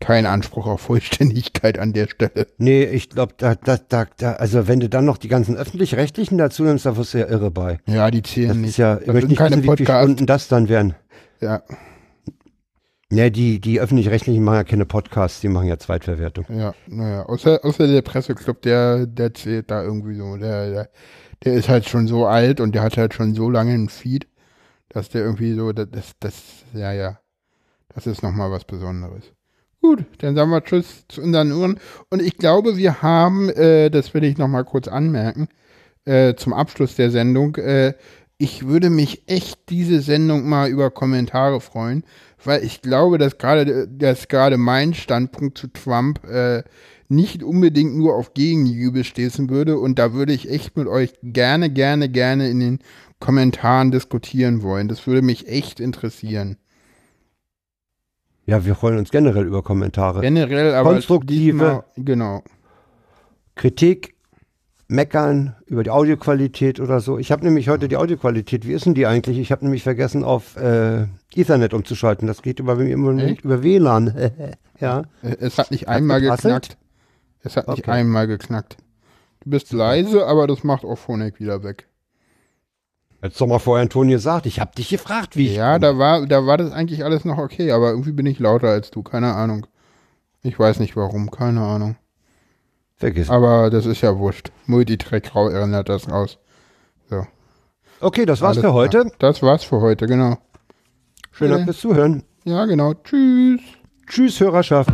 Kein Anspruch auf Vollständigkeit an der Stelle. Nee, ich glaube, da, da, da, da, also wenn du dann noch die ganzen öffentlich-rechtlichen dazu nimmst, da wirst du ja irre bei. Ja, die zählen Das nicht. ist ja, ich Das möchte sind nicht keine wissen, wie viele. Stunden das dann wären. Ja, Ja, die, die öffentlich-rechtlichen machen ja keine Podcasts, die machen ja Zweitverwertung. ja, naja. Außer, außer der Presseclub, der, der zählt da irgendwie so. Der, der, der ist halt schon so alt und der hat halt schon so lange einen Feed, dass der irgendwie so, das, das, das ja, ja. Das ist nochmal was Besonderes. Gut, dann sagen wir Tschüss zu unseren Uhren. Und ich glaube, wir haben, äh, das will ich nochmal kurz anmerken, äh, zum Abschluss der Sendung, äh, ich würde mich echt diese Sendung mal über Kommentare freuen, weil ich glaube, dass gerade dass gerade mein Standpunkt zu Trump äh, nicht unbedingt nur auf Gegenjubel stießen würde und da würde ich echt mit euch gerne, gerne, gerne in den Kommentaren diskutieren wollen. Das würde mich echt interessieren. Ja, wir freuen uns generell über Kommentare. Generell, aber Konstruktive diesmal- genau. Kritik, meckern über die Audioqualität oder so. Ich habe nämlich heute die Audioqualität, wie ist denn die eigentlich? Ich habe nämlich vergessen, auf äh, Ethernet umzuschalten. Das geht über, über, WLAN. [laughs] ja. Äh, Es hat nicht einmal geprasselt? geknackt. Es hat nicht Okay. einmal geknackt. Du bist leise, aber das macht auch Phonek wieder weg. Hättest doch mal vorher Antonio gesagt, ich habe dich gefragt, wie ich. Ja, da war, da war das eigentlich alles noch okay, aber irgendwie bin ich lauter als du, keine Ahnung. Ich weiß nicht warum, keine Ahnung. Vergiss. Aber das ist ja wurscht. Multitrack erinnert das raus. So. Okay, das war's Alles für heute. klar. Das war's für heute, genau. Dank Okay. fürs Zuhören. Ja, genau. Tschüss. Tschüss, Hörerschaft.